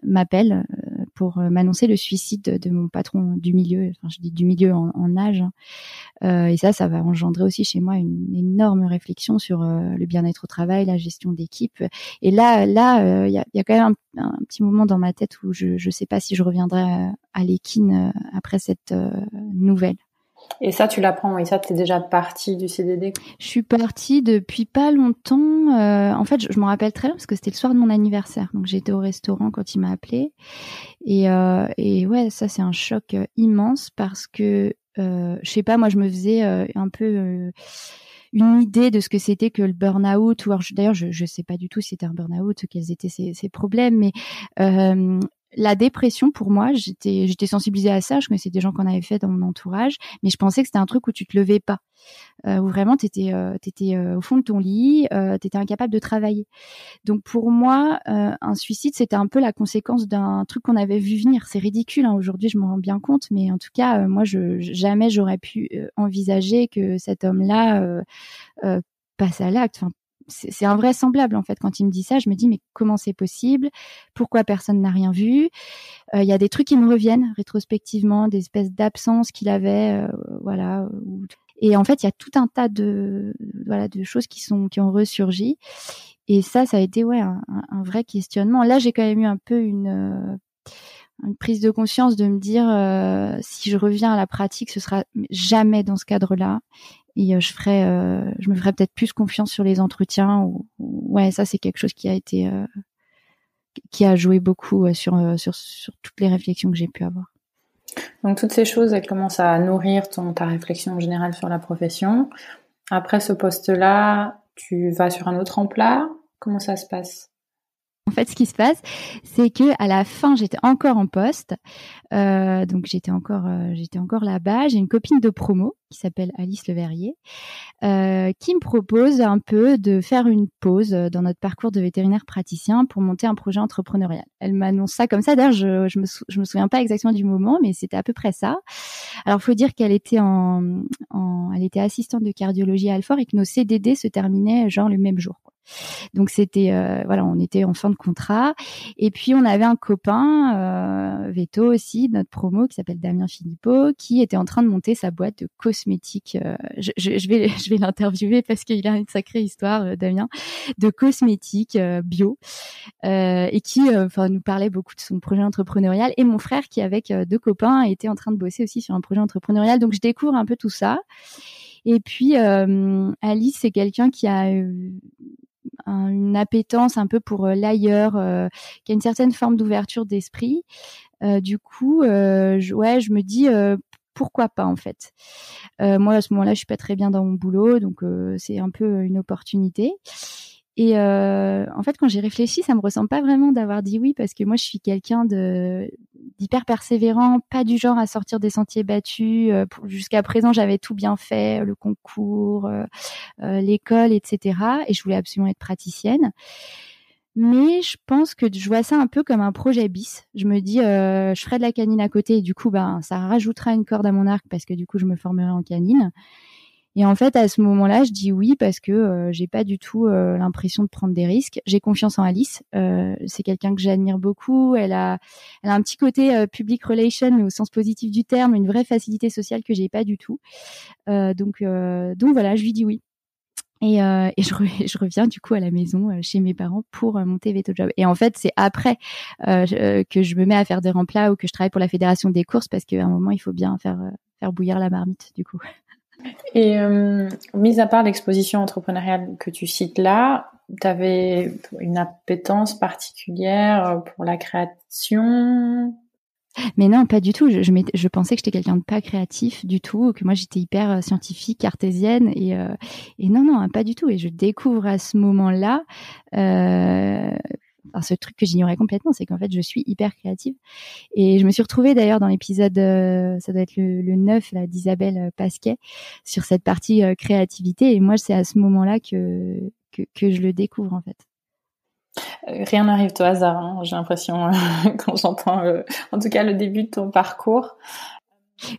m'appelle pour m'annoncer le suicide de, mon patron du milieu. Enfin, je dis du milieu en, âge. Hein. et ça, ça va engendrer aussi chez moi une énorme réflexion sur le bien-être au travail, la gestion d'équipe. Et là, là, il y a, y, a, quand même un, petit moment dans ma tête où je ne sais pas si je reviendrai à l'équine après cette nouvelle et ça, tu l'apprends, et ça, tu es déjà partie du CDD Je suis partie depuis pas longtemps. Euh, en fait, je, je m'en rappelle très bien parce que c'était le soir de mon anniversaire. Donc, j'étais au restaurant quand il m'a appelé. Et, euh, et ouais, ça, c'est un choc euh, immense parce que, euh, je sais pas, moi, je me faisais euh, un peu euh, une idée de ce que c'était que le burn-out. D'ailleurs, je ne sais pas du tout si c'était un burn-out, quels étaient ses, ses problèmes, mais euh, la dépression pour moi, j'étais j'étais sensibilisée à ça. Je connaissais des gens qu'on avait fait dans mon entourage, mais je pensais que c'était un truc où tu te levais pas, euh, où vraiment tu étais euh, euh, au fond de ton lit, tu étais incapable de travailler. Donc pour moi, un suicide c'était un peu la conséquence d'un truc qu'on avait vu venir. C'est ridicule hein, aujourd'hui, je m'en rends bien compte, mais en tout cas moi je jamais j'aurais pu envisager que cet homme-là passe à l'acte. C'est invraisemblable en fait quand il me dit ça je me dis mais comment c'est possible? Pourquoi personne n'a rien vu? Euh, il y a des trucs qui me reviennent rétrospectivement des espèces d'absences qu'il avait euh, voilà Et en fait, il y a tout un tas de voilà de choses qui sont qui ont ressurgi. Et ça, ça a été ouais un, vrai questionnement. Là, j'ai quand même eu un peu une euh, prise de conscience de me dire si je reviens à la pratique, ce sera jamais dans ce cadre-là. Et euh, je ferai, euh, je me ferai peut-être plus confiance sur les entretiens. Ou, ouais, ça c'est quelque chose qui a été, euh, qui a joué beaucoup sur, sur toutes les réflexions que j'ai pu avoir. Donc toutes ces choses, elles commencent à nourrir ton ta réflexion générale sur la profession. Après ce poste-là, tu vas sur un autre emploi. Comment ça se passe? En fait, ce qui se passe, c'est que à la fin, j'étais encore en poste, euh, donc j'étais encore, euh, j'étais encore là-bas. J'ai une copine de promo qui s'appelle Alice Leverrier, euh, qui me propose un peu de faire une pause dans notre parcours de vétérinaire praticien pour monter un projet entrepreneurial. Elle m'annonce ça comme ça. D'ailleurs, je, je me, souviens pas exactement du moment, mais c'était à peu près ça. Alors, faut dire qu'elle était en, en, elle était assistante de cardiologie à Alfort et que nos CDD se terminaient genre le même jour. Donc c'était euh, voilà, on était en fin de contrat et puis on avait un copain euh, Veto aussi, notre promo qui s'appelle Damien Philippot, qui était en train de monter sa boîte de cosmétiques. Euh, je, vais je vais l'interviewer parce qu'il a une sacrée histoire euh, Damien de cosmétiques euh, bio et qui enfin nous parlait beaucoup de son projet entrepreneurial et mon frère qui avec deux copains était en train de bosser aussi sur un projet entrepreneurial. Donc je découvre un peu tout ça. Et puis Alice, c'est quelqu'un qui a une appétence un peu pour euh, l'ailleurs, euh, qui a une certaine forme d'ouverture d'esprit. Euh, du coup, je, ouais, je me dis pourquoi pas en fait. moi à ce moment-là, je suis pas très bien dans mon boulot, donc c'est un peu une opportunité. Et euh, en fait, quand j'ai réfléchi, ça me ressemble pas vraiment d'avoir dit oui parce que moi, je suis quelqu'un de d'hyper persévérant, pas du genre à sortir des sentiers battus. Euh, jusqu'à présent, j'avais tout bien fait, le concours, euh, euh, l'école, etc. Et je voulais absolument être praticienne. Mais je pense que je vois ça un peu comme un projet bis. Je me dis, je ferai de la canine à côté et du coup, ben, ça rajoutera une corde à mon arc parce que du coup, je me formerai en canine. Et en fait, à ce moment-là, je dis oui parce que euh, j'ai pas du tout euh, l'impression de prendre des risques. J'ai confiance en Alice. Euh, c'est quelqu'un que j'admire beaucoup. Elle a, elle a un petit côté euh, public relation, au sens positif du terme, une vraie facilité sociale que j'ai pas du tout. donc, donc voilà, je lui dis oui. Et, euh, et je, je, reviens du coup à la maison chez mes parents pour monter Veto Job. Et en fait, c'est après euh, que je me mets à faire des remplats ou que je travaille pour la fédération des courses parce qu'à un moment, il faut bien faire faire bouillir la marmite du coup. Et euh, mis à part l'exposition entrepreneuriale que tu cites là, tu avais une appétence particulière pour la création? Mais non, pas du tout. Je, je, je pensais que j'étais quelqu'un de pas créatif du tout, que moi j'étais hyper euh, scientifique, cartésienne, et, euh, et non, non, pas du tout. Et je découvre à ce moment-là euh, ce truc que j'ignorais complètement, c'est qu'en fait, je suis hyper créative. Et je me suis retrouvée d'ailleurs dans l'épisode, euh, ça doit être le, le 9, là, d'Isabelle euh, Pasquet, sur cette partie euh, créativité. Et moi, c'est à ce moment-là que, que, que, je le découvre, en fait. Rien n'arrive au hasard, hein, j'ai l'impression, quand j'entends, en tout cas, le début de ton parcours.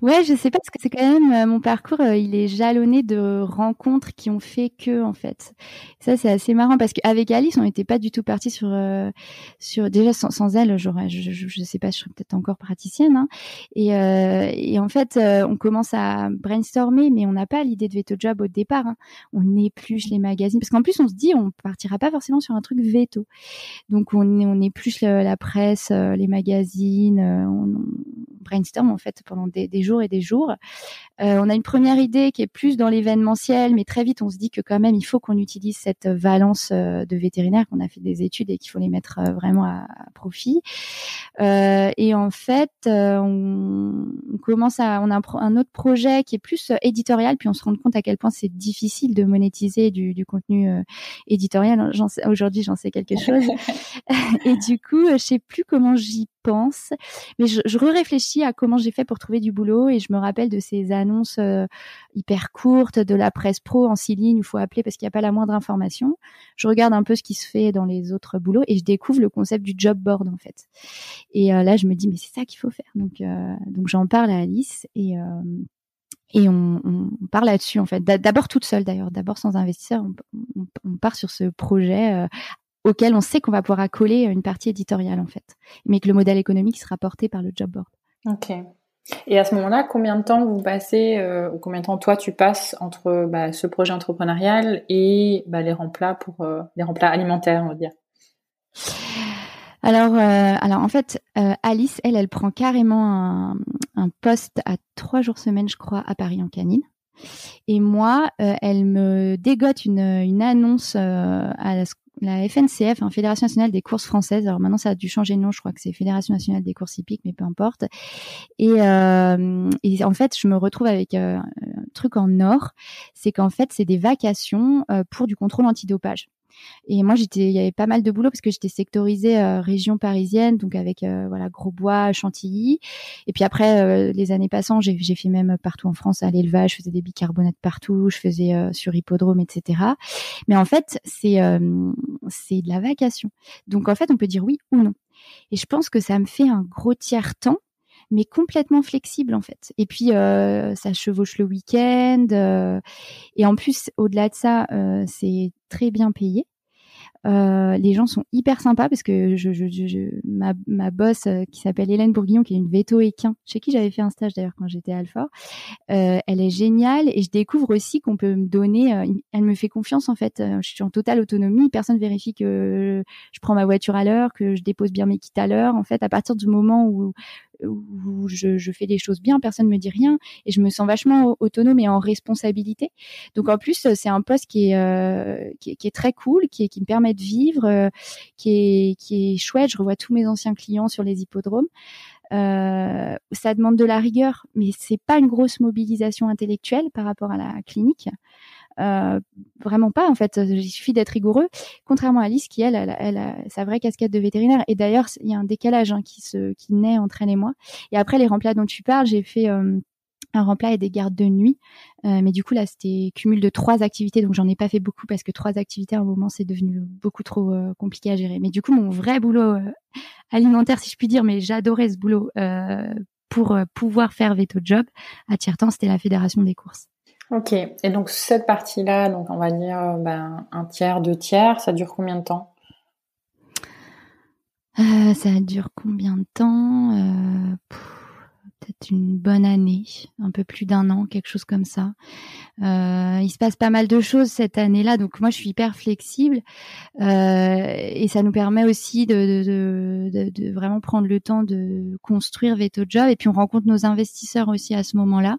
Ouais, je sais pas parce que c'est quand même euh, mon parcours, euh, il est jalonné de rencontres qui ont fait que en fait. Ça c'est assez marrant parce qu'avec Alice, on n'était pas du tout parti sur euh, sur déjà sans, elle, j'aurais je, je, je, sais pas, je serais peut-être encore praticienne. Hein. Et, et en fait, on commence à brainstormer, mais on n'a pas l'idée de veto job au départ. Hein. On épluche les magazines parce qu'en plus on se dit on partira pas forcément sur un truc veto. Donc on on épluche la, la presse, les magazines, on, on brainstorm en fait pendant des des, jours et des jours. Euh, on a une première idée qui est plus dans l'événementiel, mais très vite on se dit que quand même il faut qu'on utilise cette valence euh, de vétérinaire qu'on a fait des études et qu'il faut les mettre euh, vraiment à, profit. et en fait, on, commence à, on a un, autre projet qui est plus éditorial, puis on se rend compte à quel point c'est difficile de monétiser du, du contenu éditorial. Aujourd'hui, j'en sais quelque chose. et du coup, je sais plus comment j'y pense, mais je, réfléchis à comment j'ai fait pour trouver du boulot et je me rappelle de ces annonces euh, hyper courtes de la presse pro en six lignes, il faut appeler parce qu'il n'y a pas la moindre information. Je regarde un peu ce qui se fait dans les autres boulots et je découvre le concept du job board en fait. Et euh, là, je me dis mais c'est ça qu'il faut faire. Donc euh, donc j'en parle à Alice et et on, on part là-dessus en fait. D'abord toute seule d'ailleurs, d'abord sans investisseur, on, part sur ce projet auquel on sait qu'on va pouvoir accoler une partie éditoriale en fait, mais que le modèle économique sera porté par le job board. Ok. Et à ce moment-là, combien de temps vous passez, euh, ou combien de temps toi tu passes entre bah, ce projet entrepreneurial et bah, les remplats pour euh, les remplats alimentaires, on va dire? Alors, euh, alors en fait, Alice, elle, elle prend carrément un, un, poste à trois jours semaine, je crois, à Paris en canine. Et moi, elle me dégote une, une annonce à la, la FNCF, hein, Fédération nationale des courses françaises. Alors maintenant, ça a dû changer de nom. Je crois que c'est Fédération nationale des courses hippiques, mais peu importe. Et, euh, en fait, je me retrouve avec euh, un truc en or. C'est qu'en fait, c'est des vacations euh, pour du contrôle antidopage. Et moi, j'étais, il y avait pas mal de boulot parce que j'étais sectorisée euh, région parisienne, donc avec euh, voilà Grosbois, Chantilly. Et puis après, euh, les années passant, j'ai, fait même partout en France à l'élevage, je faisais des bicarbonates partout, je faisais sur hippodrome, etc. Mais en fait, c'est c'est de la vacation. Donc en fait, on peut dire oui ou non. Et je pense que ça me fait un gros tiers temps mais complètement flexible en fait. Et puis euh, ça chevauche le week-end. Euh, et en plus, au-delà de ça, euh, c'est très bien payé. Euh, les gens sont hyper sympas parce que je, je, je ma, ma boss euh, qui s'appelle Hélène Bourguignon, qui est une veto équin, chez qui j'avais fait un stage d'ailleurs quand j'étais alpha, euh, elle est géniale et je découvre aussi qu'on peut me donner, elle me fait confiance en fait. Je suis en totale autonomie, personne vérifie que je prends ma voiture à l'heure, que je dépose bien mes kits à l'heure. En fait, à partir du moment où où je, je, fais les choses bien, personne me dit rien et je me sens vachement autonome et en responsabilité. Donc en plus, c'est un poste qui est, euh, qui, qui, est, très cool, qui, est, qui me permet de vivre, euh, qui, est, qui est chouette. Je revois tous mes anciens clients sur les hippodromes. Euh, ça demande de la rigueur, mais c'est pas une grosse mobilisation intellectuelle par rapport à la clinique. Euh, vraiment pas en fait. Il suffit d'être rigoureux. Contrairement à Alice qui elle, elle, a sa vraie casquette de vétérinaire. Et d'ailleurs, il y a un décalage hein, qui se qui naît entre elle et moi. Et après les remplats dont tu parles, j'ai fait euh, un remplat et des gardes de nuit. Euh, mais du coup, là, c'était cumul de trois activités. Donc, j'en ai pas fait beaucoup parce que trois activités à un moment, c'est devenu beaucoup trop euh, compliqué à gérer. Mais du coup, mon vrai boulot euh, alimentaire, si je puis dire, mais j'adorais ce boulot pour pouvoir faire veto job à tiers-temps, c'était la fédération des courses. Ok. Et donc, cette partie-là, donc on va dire ben, un tiers, deux tiers, ça dure combien de temps? Ça dure combien de temps? Peut-être une bonne année, un peu plus d'un an, quelque chose comme ça. Euh, il se passe pas mal de choses cette année-là, donc moi je suis hyper flexible euh, et ça nous permet aussi de, de, de, de, vraiment prendre le temps de construire Veto Job et puis on rencontre nos investisseurs aussi à ce moment-là.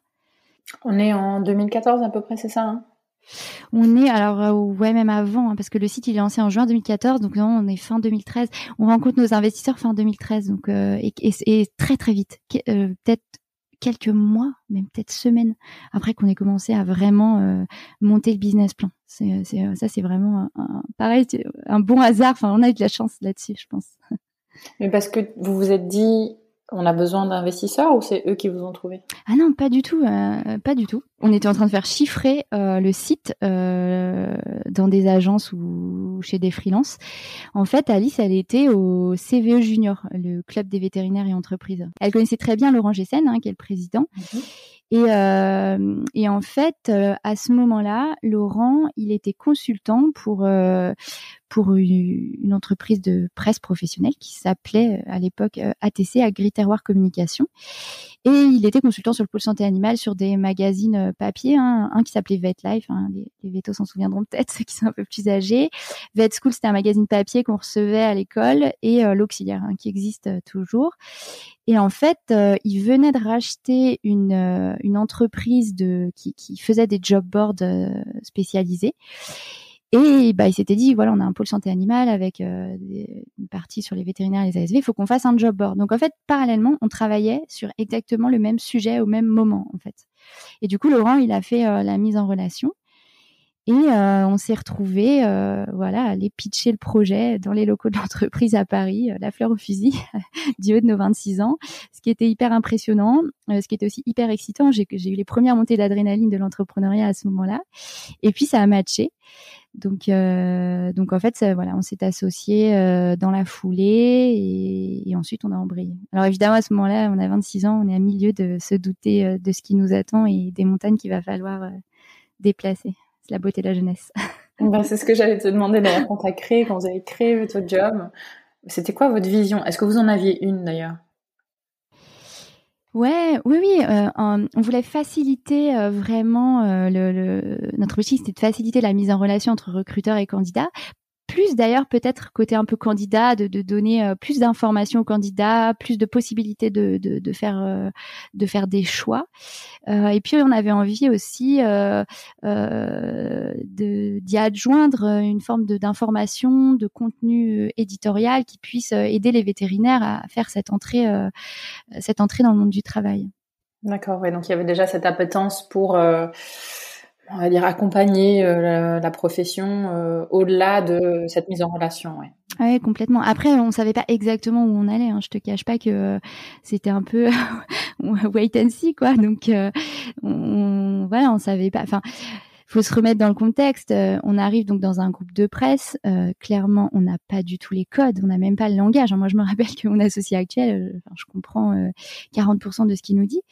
On est en 2014 à peu près, c'est ça hein? On est alors euh, ouais même avant hein, parce que le site il est lancé en juin 2014 donc non on est fin 2013. On rencontre nos investisseurs fin 2013 donc euh, et, et, très très vite euh, peut-être quelques mois même peut-être semaines après qu'on ait commencé à vraiment monter le business plan. C'est, ça c'est vraiment un, pareil un bon hasard. Enfin on a eu de la chance là-dessus je pense. Mais parce que vous vous êtes dit on a besoin d'investisseurs ou c'est eux qui vous ont trouvé? Ah non, pas du tout, euh, pas du tout. On était en train de faire chiffrer euh, le site euh, dans des agences ou chez des freelances. En fait, Alice, elle était au CVE Junior, le club des vétérinaires et entreprises. Elle connaissait très bien Laurent Gessen, hein, qui est le président. Mhm. Et, euh, et, en fait, euh, à ce moment-là, Laurent, il était consultant pour euh, pour une entreprise de presse professionnelle qui s'appelait à l'époque ATC, Agri Terroir Communication. Et il était consultant sur le pôle santé animale sur des magazines papier, hein, un qui s'appelait Vet Life, hein, les, vétos s'en souviendront peut-être, ceux qui sont un peu plus âgés. Vet School, c'était un magazine papier qu'on recevait à l'école, et l'Auxiliaire, hein, qui existe toujours. Et en fait, euh, il venait de racheter une, euh, une entreprise de, qui, qui, faisait des job boards euh, spécialisés. Et bah, il s'était dit, voilà, on a un pôle santé animale avec une partie sur les vétérinaires et les ASV, il faut qu'on fasse un job board. Donc en fait, parallèlement, on travaillait sur exactement le même sujet au même moment, en fait. Et du coup, Laurent, il a fait la mise en relation. Et euh, on s'est retrouvés, euh, voilà, à aller pitcher le projet dans les locaux de l'entreprise à Paris, euh, la fleur au fusil, du haut de nos 26 ans, ce qui était hyper impressionnant, ce qui était aussi hyper excitant. J'ai eu les premières montées d'adrénaline de l'entrepreneuriat à ce moment-là, et puis ça a matché. Donc, donc en fait, voilà, on s'est associés dans la foulée et, et, ensuite on a embrayé. Alors évidemment, à ce moment-là, on a 26 ans, on est à milieu de se douter de ce qui nous attend et des montagnes qu'il va falloir déplacer la beauté de la jeunesse. Ben, c'est ce que j'allais te demander d'ailleurs quand tu as créé, quand vous avez créé votre job. C'était quoi votre vision? Est-ce que vous en aviez une d'ailleurs? Ouais, oui, oui. Euh, on voulait faciliter vraiment le, le, notre objectif, c'était de faciliter la mise en relation entre recruteurs et candidats plus d'ailleurs peut-être côté un peu candidat de, donner euh, plus d'informations aux candidats, plus de possibilités de, de, faire euh, de faire des choix. Euh, et puis on avait envie aussi d'y adjoindre une forme d'information, de, contenu éditorial qui puisse aider les vétérinaires à faire cette entrée cette entrée dans le monde du travail. D'accord, ouais, donc il y avait déjà cette appétence pour on va dire accompagner euh, la, profession euh, au-delà de cette mise en relation. Ouais, complètement. Après, on savait pas exactement où on allait. Hein. Je te cache pas que euh, c'était un peu wait and see, quoi. Donc, on, voilà, on savait pas. Enfin, faut se remettre dans le contexte. On arrive donc dans un groupe de presse. Clairement, on n'a pas du tout les codes, on n'a même pas le langage. Moi, je me rappelle que mon associé actuel, je comprends 40% de ce qu'il nous dit.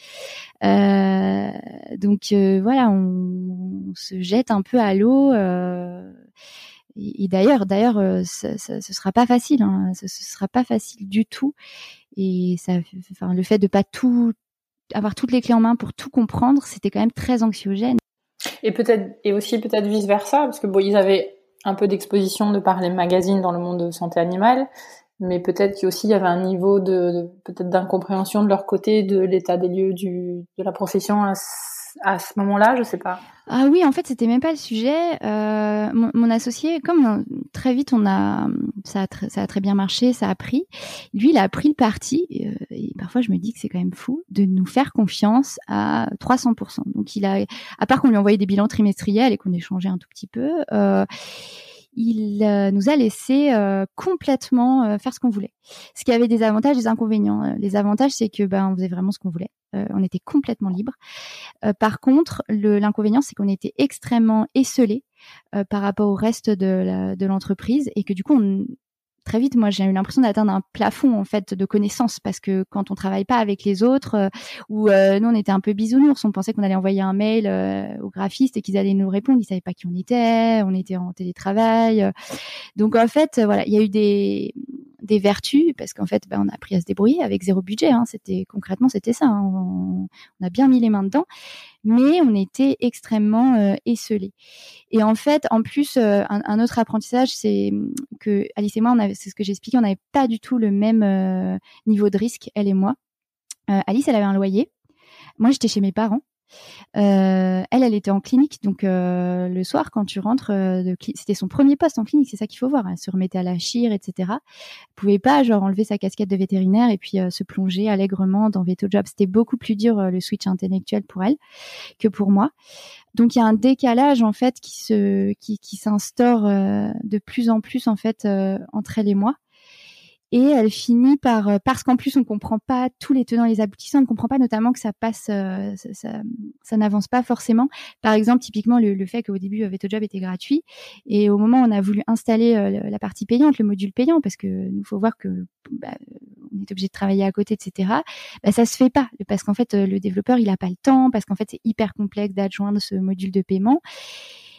donc voilà, on, se jette un peu à l'eau. et, d'ailleurs, d'ailleurs, ce, ce, sera pas facile. Hein. ce, ce sera pas facile du tout. Et ça, enfin, le fait de pas tout avoir toutes les clés en main pour tout comprendre, c'était quand même très anxiogène. Et peut-être et aussi peut-être vice versa parce que ils avaient un peu d'exposition de par les magazines dans le monde de santé animale, mais peut-être qu'il y avait un niveau de, peut-être d'incompréhension de leur côté de l'état des lieux du de la profession ce moment-là, je sais pas. Ah oui, en fait, c'était même pas le sujet. Euh, mon, associé, comme euh, très vite on a, ça a, ça a très bien marché, ça a pris. Lui, il a pris le parti. Euh, et parfois, je me dis que c'est quand même fou de nous faire confiance à 300%. Donc, il a, à part qu'on lui envoyait des bilans trimestriels et qu'on échangeait un tout petit peu. Euh, il euh, nous a laissé euh, complètement euh, faire ce qu'on voulait. Ce qui avait des avantages des inconvénients. Les avantages, c'est que ben on faisait vraiment ce qu'on voulait. on était complètement libre. par contre, l'inconvénient, c'est qu'on était extrêmement esselé par rapport au reste de l'entreprise et que du coup, on, très vite, moi, j'ai eu l'impression d'atteindre un plafond en fait de connaissances parce que quand on travaille pas avec les autres, euh, ou euh, nous on était un peu bisounours, on pensait qu'on allait envoyer un mail euh, aux graphistes et qu'ils allaient nous répondre, ils savaient pas qui on était, on était en télétravail, donc en fait, voilà, il y a eu des des vertus parce qu'en fait ben, on a appris à se débrouiller avec zéro budget hein, c'était concrètement c'était ça hein. on, a bien mis les mains dedans mais on était extrêmement euh, esselés. Et en fait en plus euh, un, autre apprentissage c'est que Alice et moi c'est ce que j'expliquais on n'avait pas du tout le même euh, niveau de risque elle et moi. Alice elle avait un loyer. Moi j'étais chez mes parents euh, elle, elle était en clinique, donc euh, le soir quand tu rentres, euh, c'était son premier poste en clinique, c'est ça qu'il faut voir. Elle se remettait à la chire, etc. Elle pouvait pas genre enlever sa casquette de vétérinaire et puis se plonger allègrement dans Veto Job. C'était beaucoup plus dur le switch intellectuel pour elle que pour moi. Donc il y a un décalage en fait qui se qui, qui s'instaure de plus en plus en fait entre elle et moi et elle finit par euh, parce qu'en plus on comprend pas tous les tenants et les aboutissants, on ne comprend pas notamment que ça passe, euh, ça, n'avance pas forcément. Par exemple, typiquement le, fait qu'au début VetoJob était gratuit et au moment où on a voulu installer euh, la partie payante, le module payant, parce que nous faut voir que bah, on est obligé de travailler à côté, etc. Bah, ça se fait pas parce qu'en fait le développeur il a pas le temps, parce qu'en fait c'est hyper complexe d'adjoindre ce module de paiement.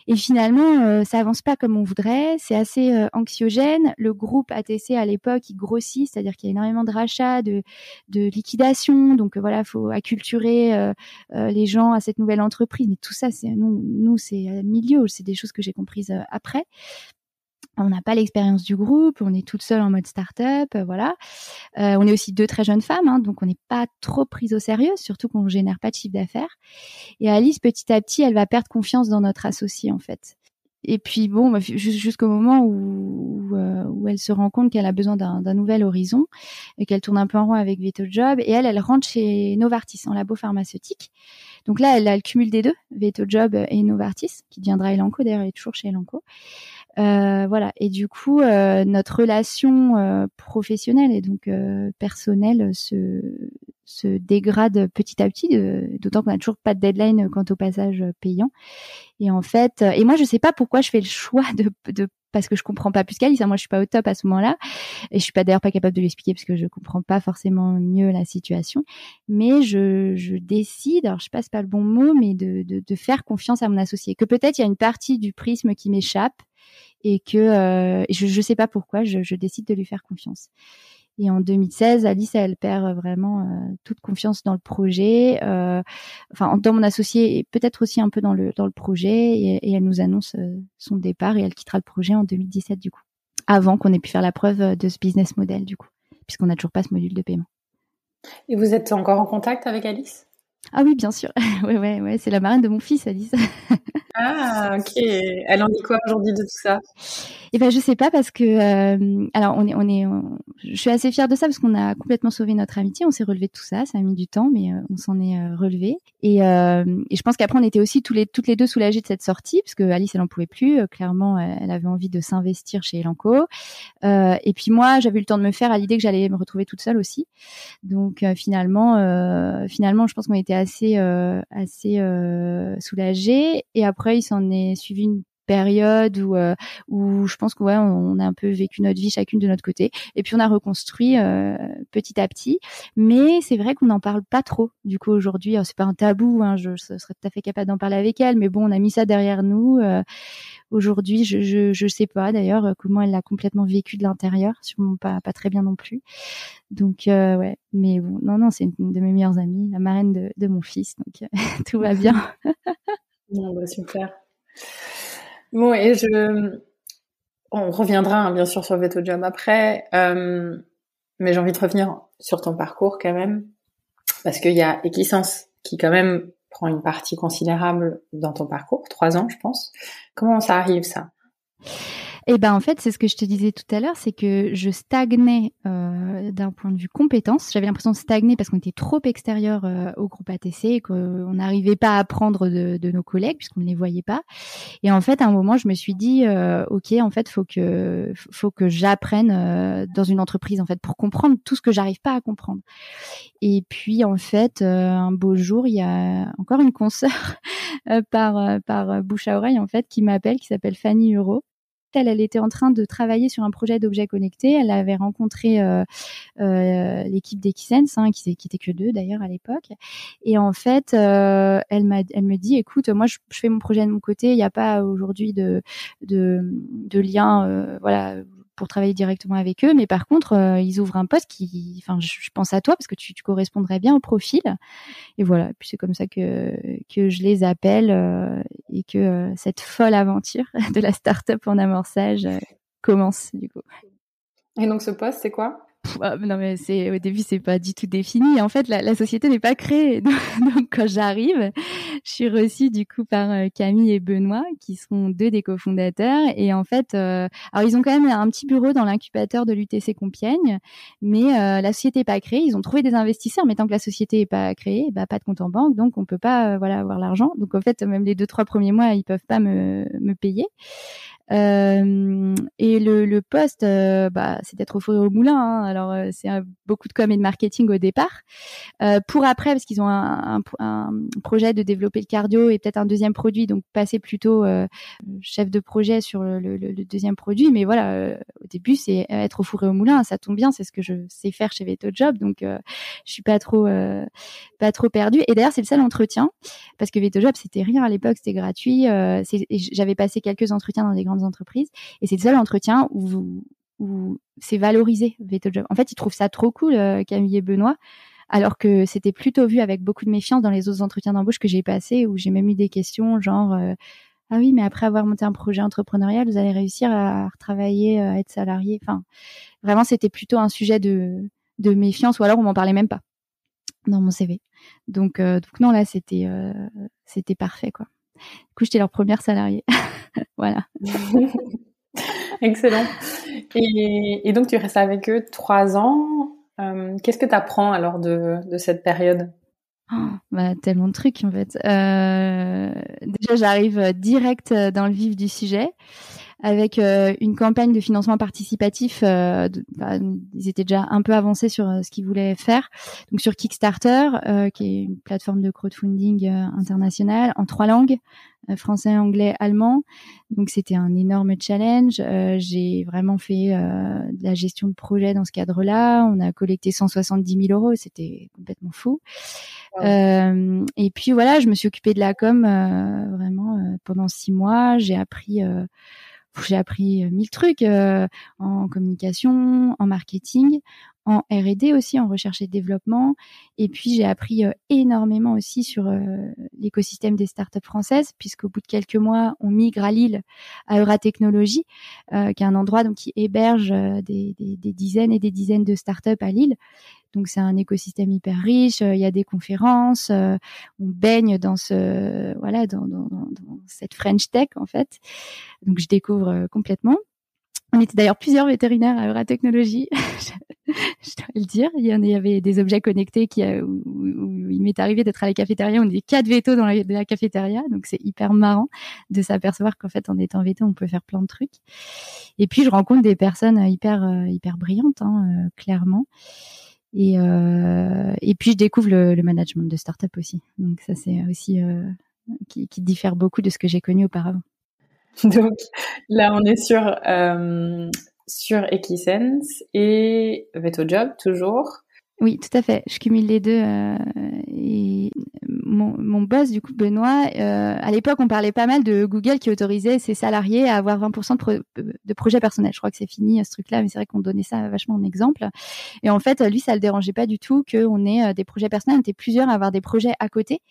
Et finalement, euh, ça avance pas comme on voudrait. C'est assez euh, anxiogène. Le groupe ATC à l'époque, il grossit, c'est-à-dire qu'il y a énormément de rachats, de, de liquidations. Donc euh, voilà, faut acculturer les gens à cette nouvelle entreprise. Mais tout ça, c'est nous, nous c'est milieu. C'est des choses que j'ai comprises après on n'a pas l'expérience du groupe, on est toute seule en mode start-up, euh, voilà. Euh, on est aussi deux très jeunes femmes, hein, donc on n'est pas trop prise au sérieux, surtout qu'on ne génère pas de chiffre d'affaires. Et Alice, petit à petit, elle va perdre confiance dans notre associé, en fait. Et puis bon, bah, jusqu'au moment où, euh, où, elle se rend compte qu'elle a besoin d'un nouvel horizon et qu'elle tourne un peu en rond avec Veto Job. Et elle, elle rentre chez Novartis en labo pharmaceutique. Donc là, elle a le cumul des deux, Veto Job et Novartis, qui deviendra Elanco. D'ailleurs, elle est toujours chez Elanco. Euh, voilà. Et du coup, euh, notre relation euh, professionnelle et donc personnelle se, se dégrade petit à petit, d'autant qu'on n'a toujours pas de deadline quant au passage payant. Et en fait, et moi, je sais pas pourquoi je fais le choix de, de parce que je comprends pas plus qu'Alice. Moi, je suis pas au top à ce moment-là, et je suis pas d'ailleurs pas capable de l'expliquer parce que je comprends pas forcément mieux la situation. Mais je, je décide, alors je passe pas le bon mot, mais de, de, de faire confiance à mon associé. Que peut-être il y a une partie du prisme qui m'échappe et que euh, je ne sais pas pourquoi, je, décide de lui faire confiance. Et en 2016, Alice, elle perd vraiment toute confiance dans le projet, enfin dans mon associé et peut-être aussi un peu dans le dans le projet. Et, et elle nous annonce son départ et elle quittera le projet en 2017 du coup, avant qu'on ait pu faire la preuve de ce business model du coup, puisqu'on n'a toujours pas ce module de paiement. Et vous êtes encore en contact avec Alice? Ah oui, bien sûr. ouais, ouais, ouais, c'est la marraine de mon fils, Alice. ah, ok. Elle en dit quoi aujourd'hui de tout ça? Eh ben, je sais pas parce que, euh, alors, on est, on est, je suis assez fière de ça parce qu'on a complètement sauvé notre amitié. On s'est relevé de tout ça. Ça a mis du temps, mais euh, on s'en est euh, relevé. Et, et je pense qu'après, on était aussi tous les, toutes les deux soulagées de cette sortie parce que Alice, elle en pouvait plus. clairement, elle avait envie de s'investir chez Elanco. et puis moi, j'avais eu le temps de me faire à l'idée que j'allais me retrouver toute seule aussi. Donc finalement, finalement, je pense qu'on était assez euh, assez euh, soulagé et après il s'en est suivi une période où euh, où je pense que ouais on, a un peu vécu notre vie chacune de notre côté. Et puis on a reconstruit petit à petit. Mais c'est vrai qu'on n'en parle pas trop du coup aujourd'hui. C'est pas un tabou hein, je, serais tout à fait capable d'en parler avec elle. Mais bon on a mis ça derrière nous aujourd'hui je, je sais pas d'ailleurs comment elle l'a complètement vécu de l'intérieur. Sûrement pas pas très bien non plus. Donc euh, ouais, mais bon, non non, c'est une de mes meilleures amies, la marraine de, de mon fils, donc euh, tout va bien. bon, bah, super. Bon et je, on reviendra hein, bien sûr sur Veto Job après, euh, mais j'ai envie de revenir sur ton parcours quand même, parce qu'il y a Equisens qui quand même prend une partie considérable dans ton parcours, trois ans je pense. Comment ça arrive ça? Eh ben en fait, c'est ce que je te disais tout à l'heure, c'est que je stagnais euh, d'un point de vue compétence. J'avais l'impression de stagner parce qu'on était trop extérieur euh, au groupe ATC et qu'on n'arrivait pas à apprendre de, nos collègues puisqu'on ne les voyait pas. Et en fait, à un moment, je me suis dit, euh, ok, en fait, faut que faut que j'apprenne euh, dans une entreprise en fait pour comprendre tout ce que j'arrive pas à comprendre. Et puis en fait, euh, un beau jour, il y a encore une consoeur par par bouche à oreille en fait qui m'appelle, qui s'appelle Fanny Euro elle, était en train de travailler sur un projet d'objets connectés. Elle avait rencontré euh, euh, l'équipe d'Equisense, hein, qui, qui que deux d'ailleurs à l'époque. Et en fait, euh, elle me dit, écoute, moi je, fais mon projet de mon côté. Il n'y a pas aujourd'hui de lien, voilà pour travailler directement avec eux. Mais par contre, euh, ils ouvrent un poste qui, enfin, je, pense à toi parce que tu, correspondrais bien au profil. Et voilà. Puis c'est comme ça que que je les appelle euh, et que euh, cette folle aventure de la start-up en amorçage commence du coup. Et donc ce poste, c'est quoi? Ah, non mais c'est au début c'est pas du tout défini. En fait la, la société n'est pas créée. Donc, quand j'arrive, je suis reçue du coup par euh, Camille et Benoît qui sont deux des cofondateurs et en fait euh, alors ils ont quand même un petit bureau dans l'incubateur de l'UTC Compiègne, mais euh, la société n'est pas créée. Ils ont trouvé des investisseurs, mais tant que la société n'est pas créée, bah pas de compte en banque, donc on peut pas voilà avoir l'argent. Donc en fait même les deux trois premiers mois ils peuvent pas me me payer. Et le, poste, euh, bah, c'est d'être au four au moulin. Hein. Alors, euh, c'est beaucoup de com et de marketing au départ. Euh, pour après, parce qu'ils ont un, projet de développer le cardio et peut-être un deuxième produit, donc passer plutôt chef de projet sur le, deuxième produit. Mais voilà, au début, c'est être au four au moulin. Ça tombe bien, c'est ce que je sais faire chez Veto Job, donc je suis pas trop pas trop perdue. Et d'ailleurs, c'est le seul entretien parce que Veto Job, c'était rien à l'époque, c'était gratuit. J'avais passé quelques entretiens dans des grandes entreprises. Et c'est le seul entretien où, où c'est valorisé VetoJob. En fait, ils trouvent ça trop cool, euh, Camille et Benoît, alors que c'était plutôt vu avec beaucoup de méfiance dans les autres entretiens d'embauche que j'ai passés, où j'ai même eu des questions genre euh, ah oui, mais après avoir monté un projet entrepreneurial, vous allez réussir à retravailler, euh, à être salarié? Enfin, vraiment, c'était plutôt un sujet de, de méfiance, ou alors on m'en parlait même pas dans mon CV. Donc, donc non, là, c'était c'était parfait, quoi. Du coup, j'étais leur première salariée. voilà. Excellent. Et, donc, tu restes avec eux trois ans. Euh, qu'est-ce que tu apprends alors de, cette période? Oh, bah, Tellement de trucs en fait. Euh, déjà, j'arrive direct dans le vif du sujet avec euh, une campagne de financement participatif. Euh, bah, ils étaient déjà un peu avancés sur euh, ce qu'ils voulaient faire. Donc sur Kickstarter, qui est une plateforme de crowdfunding internationale en trois langues français, anglais, allemand. Donc c'était un énorme challenge. j'ai vraiment fait de la gestion de projet dans ce cadre-là. On a collecté 170 000 euros, c'était complètement fou. et puis voilà, je me suis occupée de la com vraiment pendant six mois. J'ai appris j'ai appris euh, mille trucs euh, en communication, en marketing, en R&D aussi, en recherche et développement. Et puis j'ai appris énormément aussi sur l'écosystème des startups françaises, puisqu'au bout de quelques mois, on migre à Lille à Euratechnologie, euh, qui est un endroit donc qui héberge des, des, des, dizaines et des dizaines de startups à Lille. Donc c'est un écosystème hyper riche. Il y a des conférences, on baigne dans ce voilà dans, cette French Tech en fait. Donc je découvre complètement. On était d'ailleurs plusieurs vétérinaires à Euratechnologie, je dois le dire. Il y avait des objets connectés qui, euh, où, il m'est arrivé d'être à la cafétéria. On était quatre vétos dans la, cafétéria, donc c'est hyper marrant de s'apercevoir qu'en fait, en étant véto, on peut faire plein de trucs. Et puis, je rencontre des personnes hyper euh, hyper brillantes, hein, euh, clairement. Et, et puis, je découvre le, management de start-up aussi. Donc ça, c'est aussi qui, qui diffère beaucoup de ce que j'ai connu auparavant. Donc là, on est sur, euh, sur Equisense et VetoJob toujours. Oui, tout à fait. Je cumule les deux. Euh, et mon, mon, boss, du coup, Benoît, euh, à l'époque, on parlait pas mal de Google qui autorisait ses salariés à avoir 20% de, de, projets personnels. Je crois que c'est fini ce truc-là, mais c'est vrai qu'on donnait ça vachement en exemple. Et en fait, lui, ça le dérangeait pas du tout qu'on ait euh, des projets personnels. On était plusieurs à avoir des projets à côté.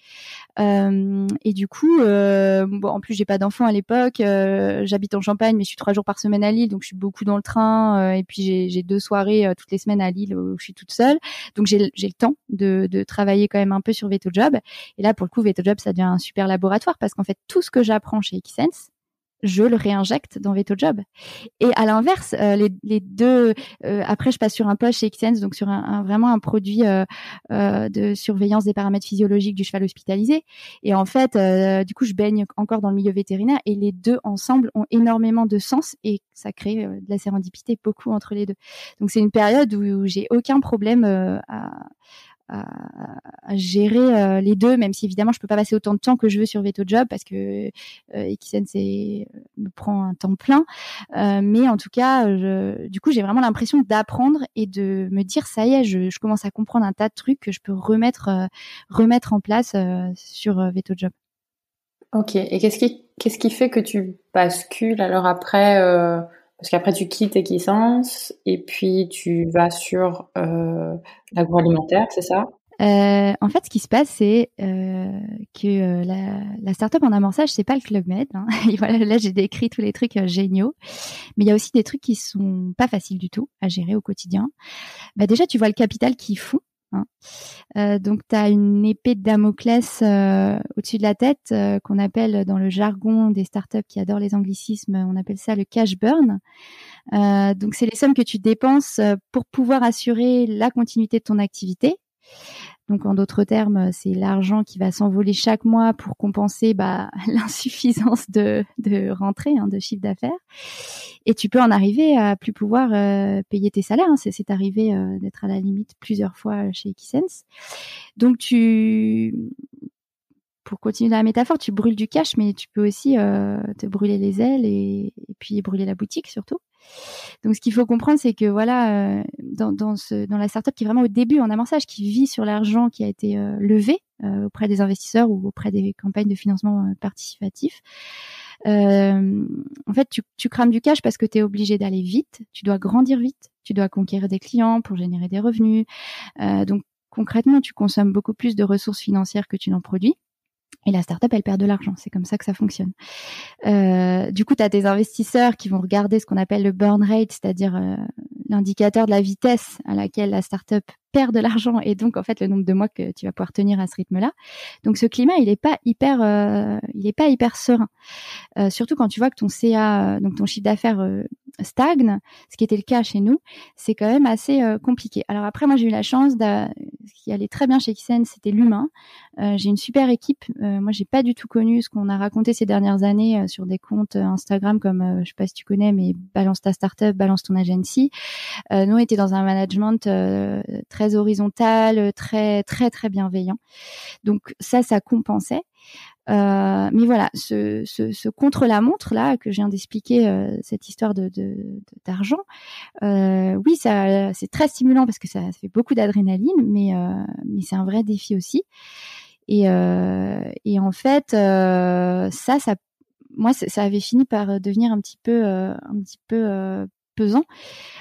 Euh, et du coup, euh, bon, en plus, j'ai pas d'enfants à l'époque. Euh, j'habite en Champagne, mais je suis trois jours par semaine à Lille, donc je suis beaucoup dans le train. et puis j'ai deux soirées toutes les semaines à Lille où je suis toute seule. Donc j'ai le temps de, de travailler quand même un peu sur VetoJob. Et là, pour le coup, VetoJob, ça devient un super laboratoire parce qu'en fait, tout ce que j'apprends chez Equisense, je le réinjecte dans VetoJob. Et à l'inverse, euh, les, deux, euh, après je passe sur un poste chez Xsense, donc sur un, vraiment un produit euh, de surveillance des paramètres physiologiques du cheval hospitalisé. Et en fait, du coup, je baigne encore dans le milieu vétérinaire et les deux ensemble ont énormément de sens et ça crée de la sérendipité beaucoup entre les deux. Donc c'est une période où, où j'ai aucun problème à à, gérer euh, les deux, même si évidemment je peux pas passer autant de temps que je veux sur VetoJob parce que euh, c'est me prend un temps plein. Euh, mais en tout cas, du coup, j'ai vraiment l'impression d'apprendre et de me dire ça y est, je, commence à comprendre un tas de trucs que je peux remettre euh, remettre en place sur VetoJob. Ok. Et qu'est-ce qui qu'est-ce qui fait que tu bascules alors après parce qu'après, tu quittes Equisens et puis tu vas sur euh, l'agroalimentaire, c'est ça? Euh, en fait, ce qui se passe, c'est euh, que euh, la, la startup en amorçage, c'est pas le Club Med. Hein. Là, j'ai décrit tous les trucs géniaux, mais il y a aussi des trucs qui sont pas faciles du tout à gérer au quotidien. Bah, déjà, tu vois le capital qu'ils font Hein. Euh, donc, tu as une épée de Damoclès euh, au-dessus de la tête euh, qu'on appelle dans le jargon des startups qui adorent les anglicismes, on appelle ça le cash burn. donc, c'est les sommes que tu dépenses pour pouvoir assurer la continuité de ton activité. Donc en d'autres termes, c'est l'argent qui va s'envoler chaque mois pour compenser bah, l'insuffisance de, de rentrée, hein, de chiffre d'affaires. Et tu peux en arriver à plus pouvoir euh, payer tes salaires. Hein. C'est arrivé euh, d'être à la limite plusieurs fois chez Equisense. Donc tu, pour continuer dans la métaphore, tu brûles du cash, mais tu peux aussi euh, te brûler les ailes et, puis brûler la boutique surtout. Donc, ce qu'il faut comprendre, c'est que voilà, euh, dans, la startup qui est vraiment au début en amorçage, qui vit sur l'argent qui a été euh, levé auprès des investisseurs ou auprès des campagnes de financement participatif, en fait, tu, tu crames du cash parce que tu es obligé d'aller vite, tu dois grandir vite, tu dois conquérir des clients pour générer des revenus. donc, concrètement, tu consommes beaucoup plus de ressources financières que tu n'en produis. Et la startup, elle perd de l'argent. C'est comme ça que ça fonctionne. Euh, du coup, tu as des investisseurs qui vont regarder ce qu'on appelle le burn rate, c'est-à-dire euh, l'indicateur de la vitesse à laquelle la startup perd de l'argent et donc en fait le nombre de mois que tu vas pouvoir tenir à ce rythme-là. Donc ce climat, il est pas hyper, euh, il est pas hyper serein. Surtout quand tu vois que ton CA, donc ton chiffre d'affaires stagne, ce qui était le cas chez nous, c'est quand même assez compliqué. Alors après, moi j'ai eu la chance, ce qui allait très bien chez Kisen, c'était l'humain. j'ai une super équipe. moi, j'ai pas du tout connu ce qu'on a raconté ces dernières années sur des comptes Instagram comme, je sais pas si tu connais, mais balance ta startup, balance ton agency. nous, on était dans un management très horizontal, très très très bienveillant. Donc ça, ça compensait. Euh, mais voilà, ce, ce, contre-la-montre là que je viens d'expliquer, euh, cette histoire de d'argent, euh, oui, ça c'est très stimulant parce que ça, fait beaucoup d'adrénaline, mais mais c'est un vrai défi aussi. Et et en fait, ça, ça, moi, ça avait fini par devenir un petit peu un petit peu pesant.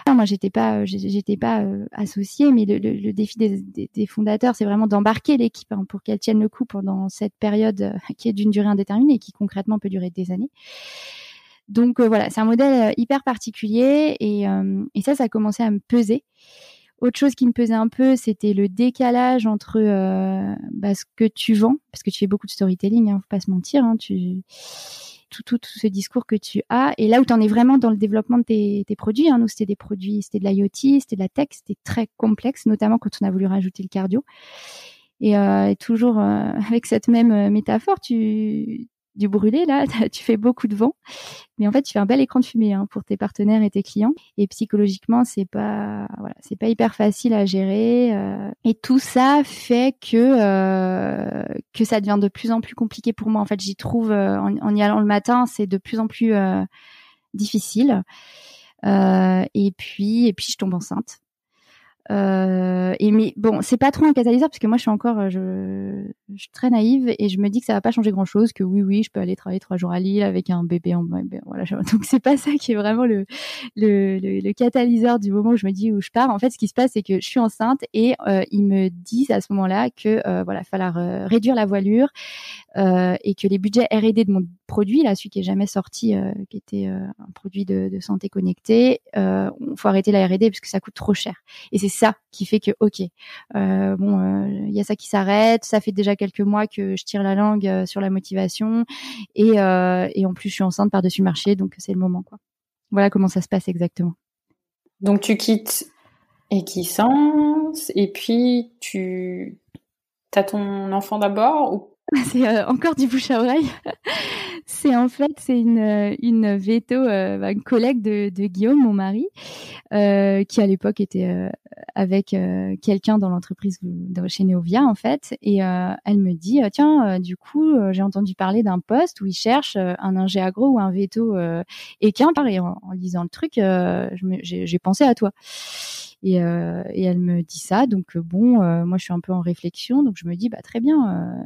Moi, j'étais pas, j'étais pas associée, mais le, défi des, fondateurs, c'est vraiment d'embarquer l'équipe hein, pour qu'elle tienne le coup pendant cette période qui est d'une durée indéterminée et qui concrètement peut durer des années. Donc voilà, c'est un modèle hyper particulier et, ça, ça a commencé à me peser. Autre chose qui me pesait un peu, c'était le décalage entre euh, bah, ce que tu vends, parce que tu fais beaucoup de storytelling, hein, faut pas se mentir, hein, tout, ce discours que tu as, et là où tu en es vraiment dans le développement de tes, tes produits. Hein, nous, c'était des produits, c'était de l'IoT, c'était de la tech, c'était très complexe, notamment quand on a voulu rajouter le cardio. Et, euh, toujours euh, avec cette même euh, métaphore, tu, du brûlé là, tu fais beaucoup de vent, mais en fait tu fais un bel écran de fumée hein, pour tes partenaires et tes clients. Et psychologiquement c'est pas voilà c'est pas hyper facile à gérer. Euh, et tout ça fait que euh, que ça devient de plus en plus compliqué pour moi. En fait j'y trouve euh, en, y allant le matin c'est de plus en plus difficile. et puis et puis je tombe enceinte. Euh, et mais bon, c'est pas trop un catalyseur parce que moi je suis encore, euh, je, je suis très naïve et je me dis que ça va pas changer grand chose, que oui oui, je peux aller travailler trois jours à Lille avec un bébé en voilà. Donc c'est pas ça qui est vraiment le, le, le, catalyseur du moment où je me dis où je pars. En fait, ce qui se passe c'est que je suis enceinte et euh, ils me disent à ce moment-là que euh, voilà, falloir euh, réduire la voilure et que les budgets R&D de mon produit, là celui qui est jamais sorti, qui était un produit de, santé connectée, euh, faut arrêter la R&D parce que ça coûte trop cher. Ça qui fait que ok, euh, bon, il euh, y a ça qui s'arrête. Ça fait déjà quelques mois que je tire la langue euh, sur la motivation et, et en plus je suis enceinte par dessus le marché, donc c'est le moment quoi. Voilà comment ça se passe exactement. Donc tu quittes Equisens et puis tu as ton enfant d'abord ou? C'est encore du bouche à oreille. C'est en fait c'est une une veto, euh, une collègue de, de, Guillaume, mon mari, euh, qui à l'époque était euh, avec quelqu'un dans l'entreprise chez Neovia en fait, et elle me dit tiens du coup j'ai entendu parler d'un poste où ils cherchent un ingé agro ou un veto et qu'un et en, en, lisant le truc j'ai pensé à toi. Et, et, elle me dit ça. Donc bon, moi je suis un peu en réflexion, donc je me dis bah très bien,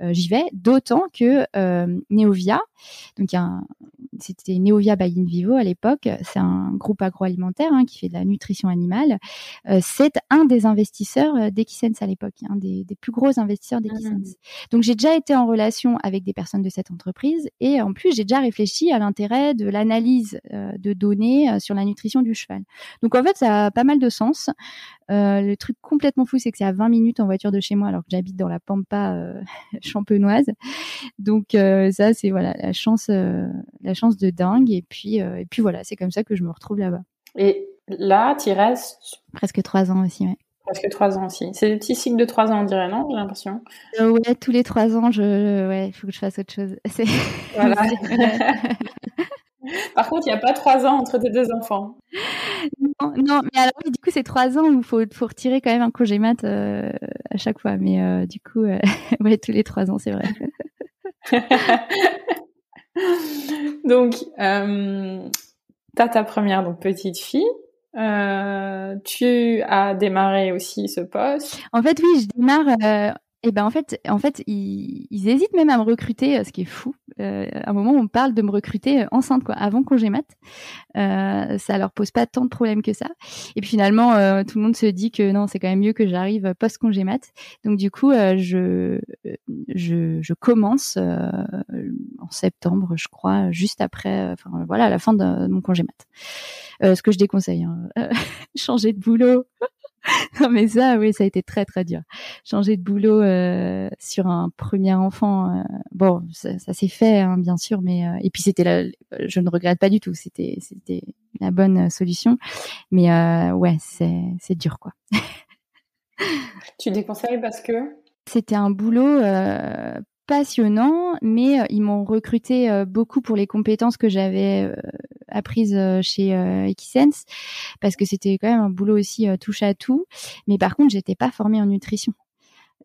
j'y vais. D'autant que Neovia, donc c'était Neovia by Vivo à l'époque, c'est un groupe agroalimentaire hein, qui fait de la nutrition animale. c'est un des investisseurs d'Equisense à l'époque, un des, des, plus gros investisseurs d'Equisense. Mmh. Donc j'ai déjà été en relation avec des personnes de cette entreprise et en plus j'ai déjà réfléchi à l'intérêt de l'analyse de données sur la nutrition du cheval. Donc en fait ça a pas mal de sens. Euh, le truc complètement fou, c'est que c'est à 20 minutes en voiture de chez moi, alors que j'habite dans la pampa euh, champenoise. Donc euh, ça, c'est voilà la chance, la chance de dingue. Et puis, et puis voilà, c'est comme ça que je me retrouve là-bas. Et là, tu restes presque trois ans aussi, ouais. Presque trois ans aussi. C'est des petits cycles de trois ans, on dirait, non J'ai l'impression? ouais, tous les trois ans, je, ouais, il faut que je fasse autre chose. Voilà. Par contre, il n'y a pas trois ans entre tes deux enfants. Non, mais alors du coup, c'est trois ans où il faut, faut retirer quand même un congé mat euh, à chaque fois. Mais euh, du coup, euh, ouais, tous les trois ans, c'est vrai. donc, euh, tu as ta première donc, petite fille. tu as démarré aussi ce poste. En fait, oui, je démarre et ben en fait, en fait, ils, ils, hésitent même à me recruter, ce qui est fou. Euh, à un moment, on parle de me recruter euh, enceinte, quoi, avant congé mat. Euh, ça leur pose pas tant de problèmes que ça. Et puis finalement, euh, tout le monde se dit que non, c'est quand même mieux que j'arrive post congé mat. Donc du coup, euh, je, je, je commence en septembre, je crois, juste après, enfin voilà, la fin de, mon congé mat. ce que je déconseille, hein. changer de boulot. non mais ça, oui, ça a été très très dur. Changer de boulot euh, sur un premier enfant, euh, bon, ça, ça s'est fait hein, bien sûr, mais euh, et puis c'était la, je ne regrette pas du tout. C'était c'était la bonne solution, mais ouais, c'est c'est dur quoi. tu déconseilles parce que? C'était un boulot passionnant, mais ils m'ont recruté beaucoup pour les compétences que j'avais euh, chez euh, Equisense parce que c'était quand même un boulot aussi euh, touche à tout. Mais par contre, j'étais pas formée en nutrition.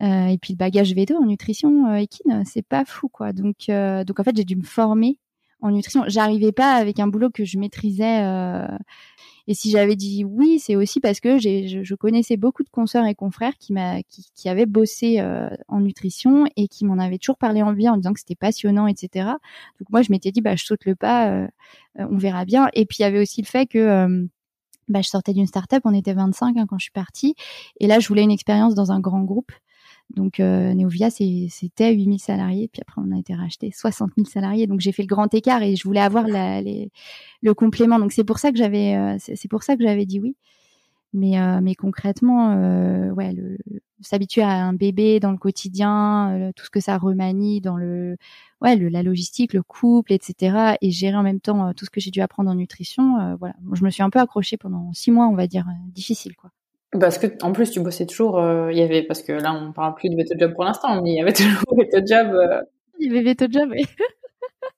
et puis le bagage veto en nutrition, Ekin, c'est pas fou quoi. Donc, donc en fait, j'ai dû me former en nutrition. J'arrivais pas avec un boulot que je maîtrisais. Et si j'avais dit oui, c'est aussi parce que je, connaissais beaucoup de consoeurs et confrères qui, qui, qui avaient bossé euh, en nutrition et qui m'en avaient toujours parlé en bien en disant que c'était passionnant, etc. Donc moi, je m'étais dit, bah, je saute le pas, euh, on verra bien. Et puis il y avait aussi le fait que bah, je sortais d'une start-up, on était 25 hein, quand je suis partie, et là, je voulais une expérience dans un grand groupe. Donc euh, Neovia, c'était 8000 salariés, puis après on a été racheté 60 000 salariés. Donc j'ai fait le grand écart et je voulais avoir le complément. Donc c'est pour ça que j'avais, euh, c'est pour ça que j'avais dit oui. Mais, euh, concrètement, euh, ouais, s'habituer à un bébé dans le quotidien, tout ce que ça remanie dans le, ouais, la logistique, le couple, etc. Et gérer en même temps tout ce que j'ai dû apprendre en nutrition. voilà, je me suis un peu accrochée pendant six mois, on va dire, difficile, quoi. Parce que en plus tu bossais toujours, il y avait parce que là on parle plus de Veto Job pour l'instant, mais il y avait toujours Veto Job. Il y avait Veto Job, oui.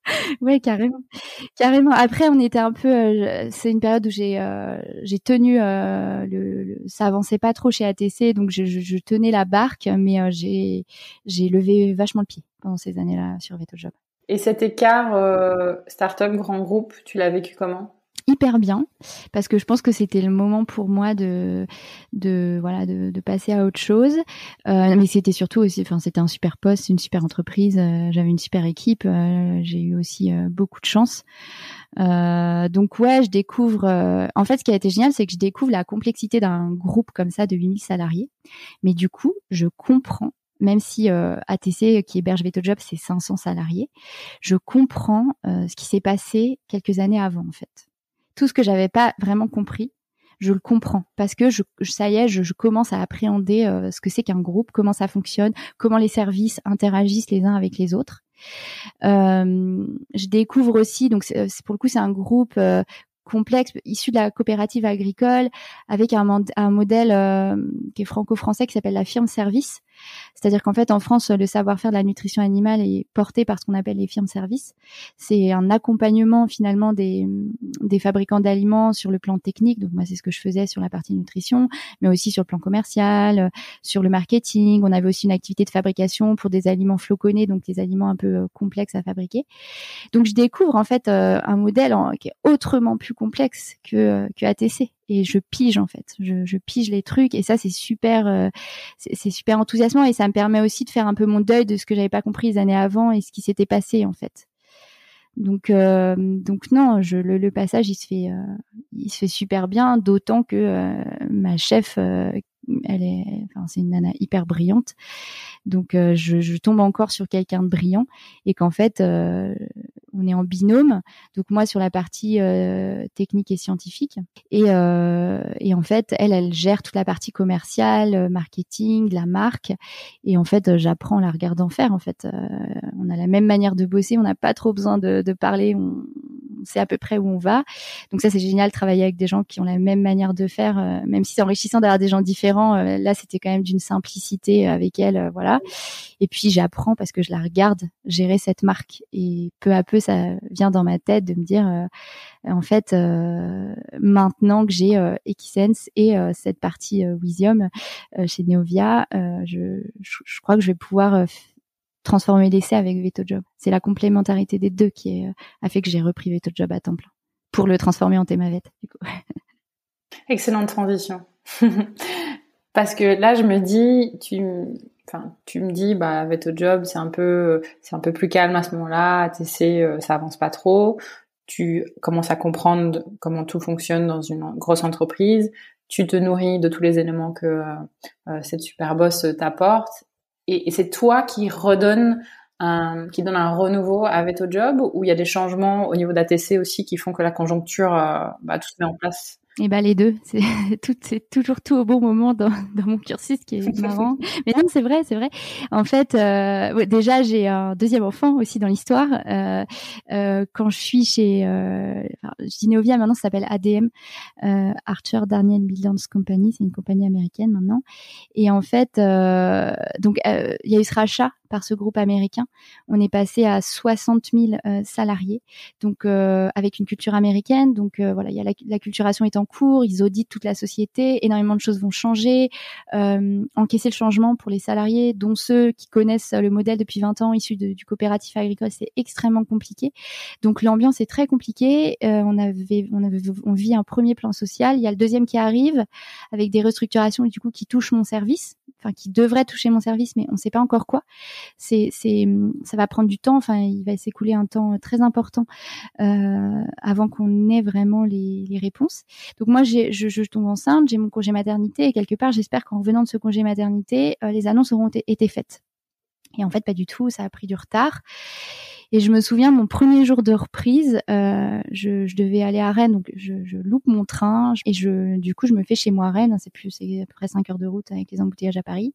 ouais, carrément, carrément. Après, on était un peu. Euh, c'est une période où j'ai euh, j'ai tenu. Euh, le, ça avançait pas trop chez ATC, donc je, je, tenais la barque, mais j'ai j'ai levé vachement le pied pendant ces années-là sur VetoJob. Et cet écart start-up grand groupe, tu l'as vécu comment? Hyper bien parce que je pense que c'était le moment pour moi de voilà de, de passer à autre chose. Euh, mais c'était surtout aussi enfin c'était un super poste une super entreprise euh, j'avais une super équipe euh, j'ai eu aussi euh, beaucoup de chance. Donc ouais je découvre en fait ce qui a été génial c'est que je découvre la complexité d'un groupe comme ça de 8000 salariés. Mais du coup je comprends même si ATC qui héberge VetoJob c'est 500 salariés, je comprends ce qui s'est passé quelques années avant en fait tout ce que j'avais pas vraiment compris, je le comprends parce que je, ça y est, je, commence à appréhender euh, ce que c'est qu'un groupe, comment ça fonctionne, comment les services interagissent les uns avec les autres. Euh, je découvre aussi, donc c'est pour le coup c'est un groupe euh, complexe issu de la coopérative agricole avec un, un modèle qui est franco-français qui s'appelle la firme service c'est-à-dire qu'en fait, en France, le savoir-faire de la nutrition animale est porté par ce qu'on appelle les firmes services. C'est un accompagnement finalement des, des fabricants d'aliments sur le plan technique. Donc moi, c'est ce que je faisais sur la partie nutrition, mais aussi sur le plan commercial, sur le marketing. On avait aussi une activité de fabrication pour des aliments floconnés, donc des aliments un peu euh, complexes à fabriquer. Donc je découvre en fait euh, un modèle qui est autrement plus complexe que, euh, que ATC et je pige en fait. Je, je pige les trucs et ça c'est super, euh, c'est super enthousiasmant et ça me permet aussi de faire un peu mon deuil de ce que j'avais pas compris les années avant et ce qui s'était passé en fait. Donc euh, donc non, je, le, le, passage il se fait euh, il se fait super bien, d'autant que ma chef elle est, enfin, c'est une nana hyper brillante. Donc, euh, je, tombe encore sur quelqu'un de brillant et qu'en fait, euh, on est en binôme. Donc, moi, sur la partie euh, technique et scientifique. Et, et en fait, elle, elle gère toute la partie commerciale, marketing, la marque. Et en fait, j'apprends en la regardant faire. En fait, on a la même manière de bosser. On n'a pas trop besoin de, de parler. On, on sait à peu près où on va. Donc ça, c'est génial de travailler avec des gens qui ont la même manière de faire, même si c'est enrichissant d'avoir des gens différents euh, là, c'était quand même d'une simplicité avec elle, euh, voilà. Et puis j'apprends parce que je la regarde gérer cette marque et peu à peu, ça vient dans ma tête de me dire, euh, en fait, maintenant que j'ai Equisense et cette partie Wisium chez Neovia, je, je, crois que je vais pouvoir transformer l'essai avec VetoJob. C'est la complémentarité des deux qui a fait que j'ai repris VetoJob à temps plein pour le transformer en coup. Excellente transition. Parce que là, je me dis, tu, me dis, bah, avec ton job, c'est un peu, c'est un peu plus calme à ce moment-là. Sais, euh, ça avance pas trop. Tu commences à comprendre comment tout fonctionne dans une grosse entreprise. Tu te nourris de tous les éléments que euh, euh, cette super boss t'apporte. Et, et c'est toi qui redonne un, qui donne un renouveau à Veto Job, où il y a des changements au niveau d'ATC aussi qui font que la conjoncture, bah, tout se met en place? Et eh ben les deux, c'est tout, c'est toujours tout au bon moment dans, dans mon cursus qui est marrant. Mais non, c'est vrai, c'est vrai. En fait, euh, déjà j'ai un deuxième enfant aussi dans l'histoire. Euh, euh, quand je suis chez, euh, enfin, je dis Neovia maintenant, ça s'appelle ADM, euh, Archer Daniel Builders Company, c'est une compagnie américaine maintenant. Et en fait, euh, donc il y a eu ce rachat par ce groupe américain. On est passé à 60 000 salariés, donc avec une culture américaine. Donc voilà, il y a la, la, culturation est en cours, ils auditent toute la société, énormément de choses vont changer. encaisser le changement pour les salariés, dont ceux qui connaissent le modèle depuis 20 ans issu du coopératif agricole, c'est extrêmement compliqué. Donc l'ambiance est très compliquée. on avait, on avait, on vit un premier plan social. Il y a le deuxième qui arrive avec des restructurations du coup qui touchent mon service, enfin qui devraient toucher mon service, mais on ne sait pas encore quoi. C'est, c'est, ça va prendre du temps. Enfin, il va s'écouler un temps très important euh, avant qu'on ait vraiment les, les réponses. Donc moi, j'ai, je, je, tombe enceinte, j'ai mon congé maternité et quelque part, j'espère qu'en revenant de ce congé maternité, euh, les annonces auront été faites. Et en fait, pas du tout. Ça a pris du retard. Et je me souviens, mon premier jour de reprise, euh, je, je, devais aller à Rennes, donc je, je, loupe mon train et je, du coup, je me fais chez moi à Rennes. C'est plus, c'est à peu près 5 heures de route avec les embouteillages à Paris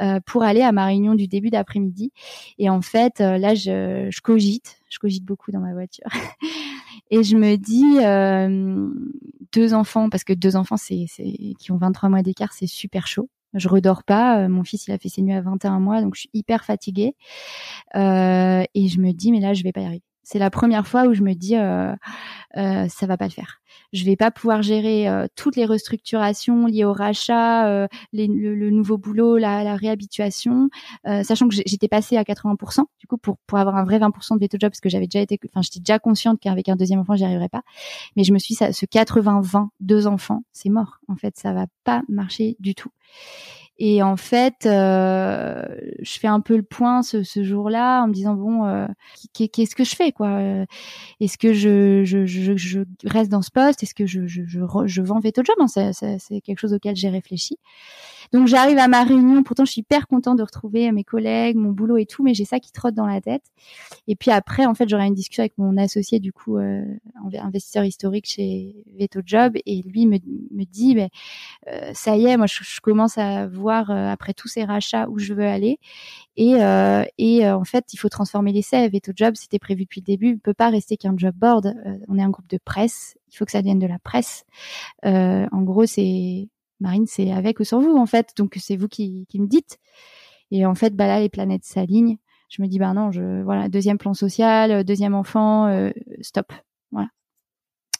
euh, pour aller à ma réunion du début d'après-midi. Et en fait, euh, là, je, je cogite, je cogite beaucoup dans ma voiture. et je me dis euh, deux enfants parce que deux enfants c'est qui ont 23 mois d'écart c'est super chaud je redors pas. Euh, mon fils, il a fait ses nuits à 21 mois, donc je suis hyper fatiguée. Euh, et je me dis, mais là, je vais pas y arriver. C'est la première fois où je me dis, euh, euh, ça va pas le faire. Je vais pas pouvoir gérer euh, toutes les restructurations liées au rachat, euh, le, nouveau boulot, la, la réhabituation, sachant que j'étais passée à 80%. Du coup, pour pour avoir un vrai 20% de veto job, parce que j'avais déjà été, enfin, j'étais déjà consciente qu'avec un deuxième enfant, j'y arriverais pas. Mais je me suis, ça, ce 80-20, deux enfants, c'est mort. En fait, ça va pas marcher du tout. Et en fait, euh, je fais un peu le point ce, ce jour-là en me disant bon, euh, qu'est-ce que je fais quoi? Est-ce que je, je, je, je, reste dans ce poste? Est-ce que je, je, je, je vends veto job? C'est quelque chose auquel j'ai réfléchi. Donc j'arrive à ma réunion, pourtant je suis hyper contente de retrouver mes collègues, mon boulot et tout, mais j'ai ça qui trotte dans la tête. Et puis après, en fait, j'aurai une discussion avec mon associé, du coup, euh, investisseur historique chez Veto Job, et lui me, me dit, ben, euh, ça y est, moi je, commence à voir euh, après tous ces rachats où je veux aller. Et, euh, et en fait, il faut transformer l'essai. Veto Job, c'était prévu depuis le début, il peut pas rester qu'un job board. on est un groupe de presse, il faut que ça devienne de la presse. en gros, c'est Marine, c'est avec ou sans vous en fait. Donc c'est vous qui, me dites. Et en fait, bah là, les planètes s'alignent. Je me dis, bah non, je voilà, deuxième plan social, euh, deuxième enfant, euh, stop. Voilà.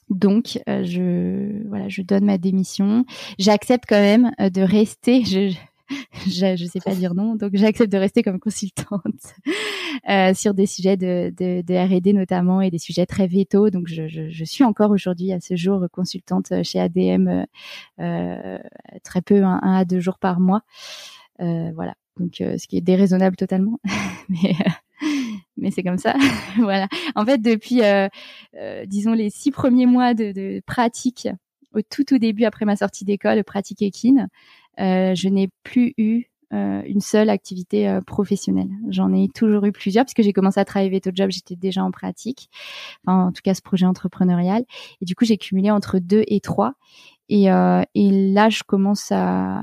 Donc, euh, je voilà, je donne ma démission. J'accepte quand même de rester. je ne sais pas dire non, donc j'accepte de rester comme consultante euh, sur des sujets de, de, de R&D notamment et des sujets très vétos. Donc je, je, je suis encore aujourd'hui à ce jour consultante chez ADM, euh, très peu, un, à deux jours par mois. Euh, voilà, donc euh, ce qui est déraisonnable totalement, mais mais c'est comme ça. voilà. En fait, depuis, euh, euh, disons, les six premiers mois de, de, pratique, au tout tout début après ma sortie d'école, pratique équine, euh, je n'ai plus eu euh, une seule activité euh, professionnelle. J'en ai toujours eu plusieurs puisque j'ai commencé à travailler Veto Job, j'étais déjà en pratique, enfin, en tout cas ce projet entrepreneurial. Et du coup, j'ai cumulé entre deux et trois. Et, euh, là, je commence à,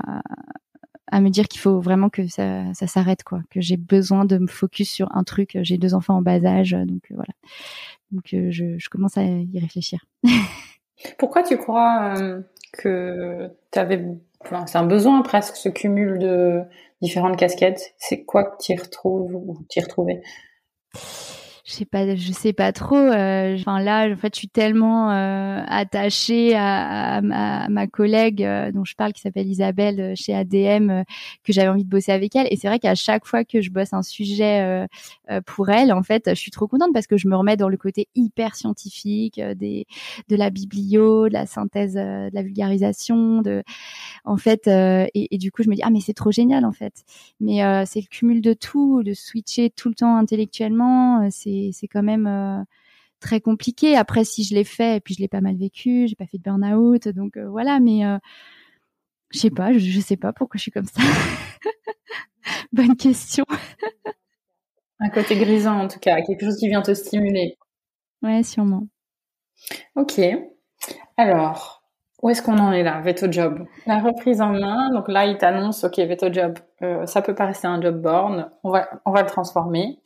me dire qu'il faut vraiment que ça, ça s'arrête, quoi. Que j'ai besoin de me focus sur un truc. J'ai deux enfants en bas âge, donc voilà. Donc je, je commence à y réfléchir. Pourquoi tu crois que tu avais c'est un besoin presque ce cumul de différentes casquettes. C'est quoi que tu retrouves ou tu y retrouvais? Je sais pas, je sais pas trop. Euh, enfin là, en fait, je suis tellement euh, attachée à, à, ma collègue euh, dont je parle, qui s'appelle Isabelle euh, chez ADM, euh, que j'avais envie de bosser avec elle. Et c'est vrai qu'à chaque fois que je bosse un sujet pour elle, en fait, je suis trop contente parce que je me remets dans le côté hyper scientifique des de la biblio, de la synthèse, de la vulgarisation, de en fait. Et, et, du coup, je me dis ah mais c'est trop génial en fait. Mais c'est le cumul de tout, de switcher tout le temps intellectuellement. c'est c'est quand même euh, très compliqué. Après, si je l'ai fait, et puis je l'ai pas mal vécu, j'ai pas fait de burn-out, donc euh, voilà. Mais euh, je sais pas, je, je, sais pas pourquoi je suis comme ça. Bonne question. Un côté grisant en tout cas, quelque chose qui vient te stimuler. Ouais, sûrement. Ok. Alors, où est-ce qu'on en est là Veto Job? La reprise en main. Donc là, il t'annonce, ok, Veto Job, euh, ça peut pas rester un job born. On va, on va le transformer.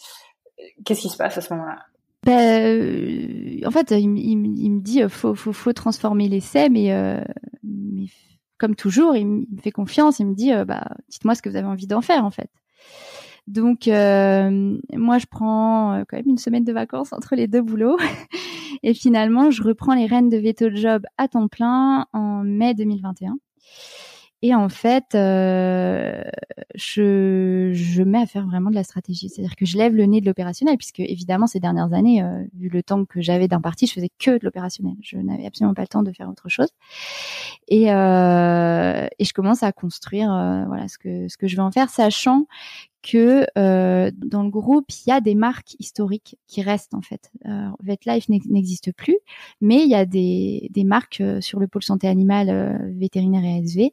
Qu'est-ce qui se passe à ce moment-là? Ben, euh, en fait, il, me dit faut, faut, faut transformer l'essai, mais, euh, mais comme toujours, il me fait confiance. Il me dit euh, bah, dites-moi ce que vous avez envie d'en faire, en fait. Donc, euh, moi, je prends euh, quand même une semaine de vacances entre les deux boulots. Et finalement, je reprends les rênes de Veto Job à temps plein en mai 2021. Et en fait, euh, je, je mets à faire vraiment de la stratégie. C'est-à-dire que je lève le nez de l'opérationnel, puisque évidemment, ces dernières années, euh, vu le temps que j'avais d'un parti, je faisais que de l'opérationnel. Je n'avais absolument pas le temps de faire autre chose. Et, euh, et je commence à construire euh, voilà ce que ce que je veux en faire, sachant que euh, dans le groupe, il y a des marques historiques qui restent en fait. Euh, VetLife n'existe plus, mais il y a des, des marques euh, sur le pôle santé animale euh, vétérinaire et ASV,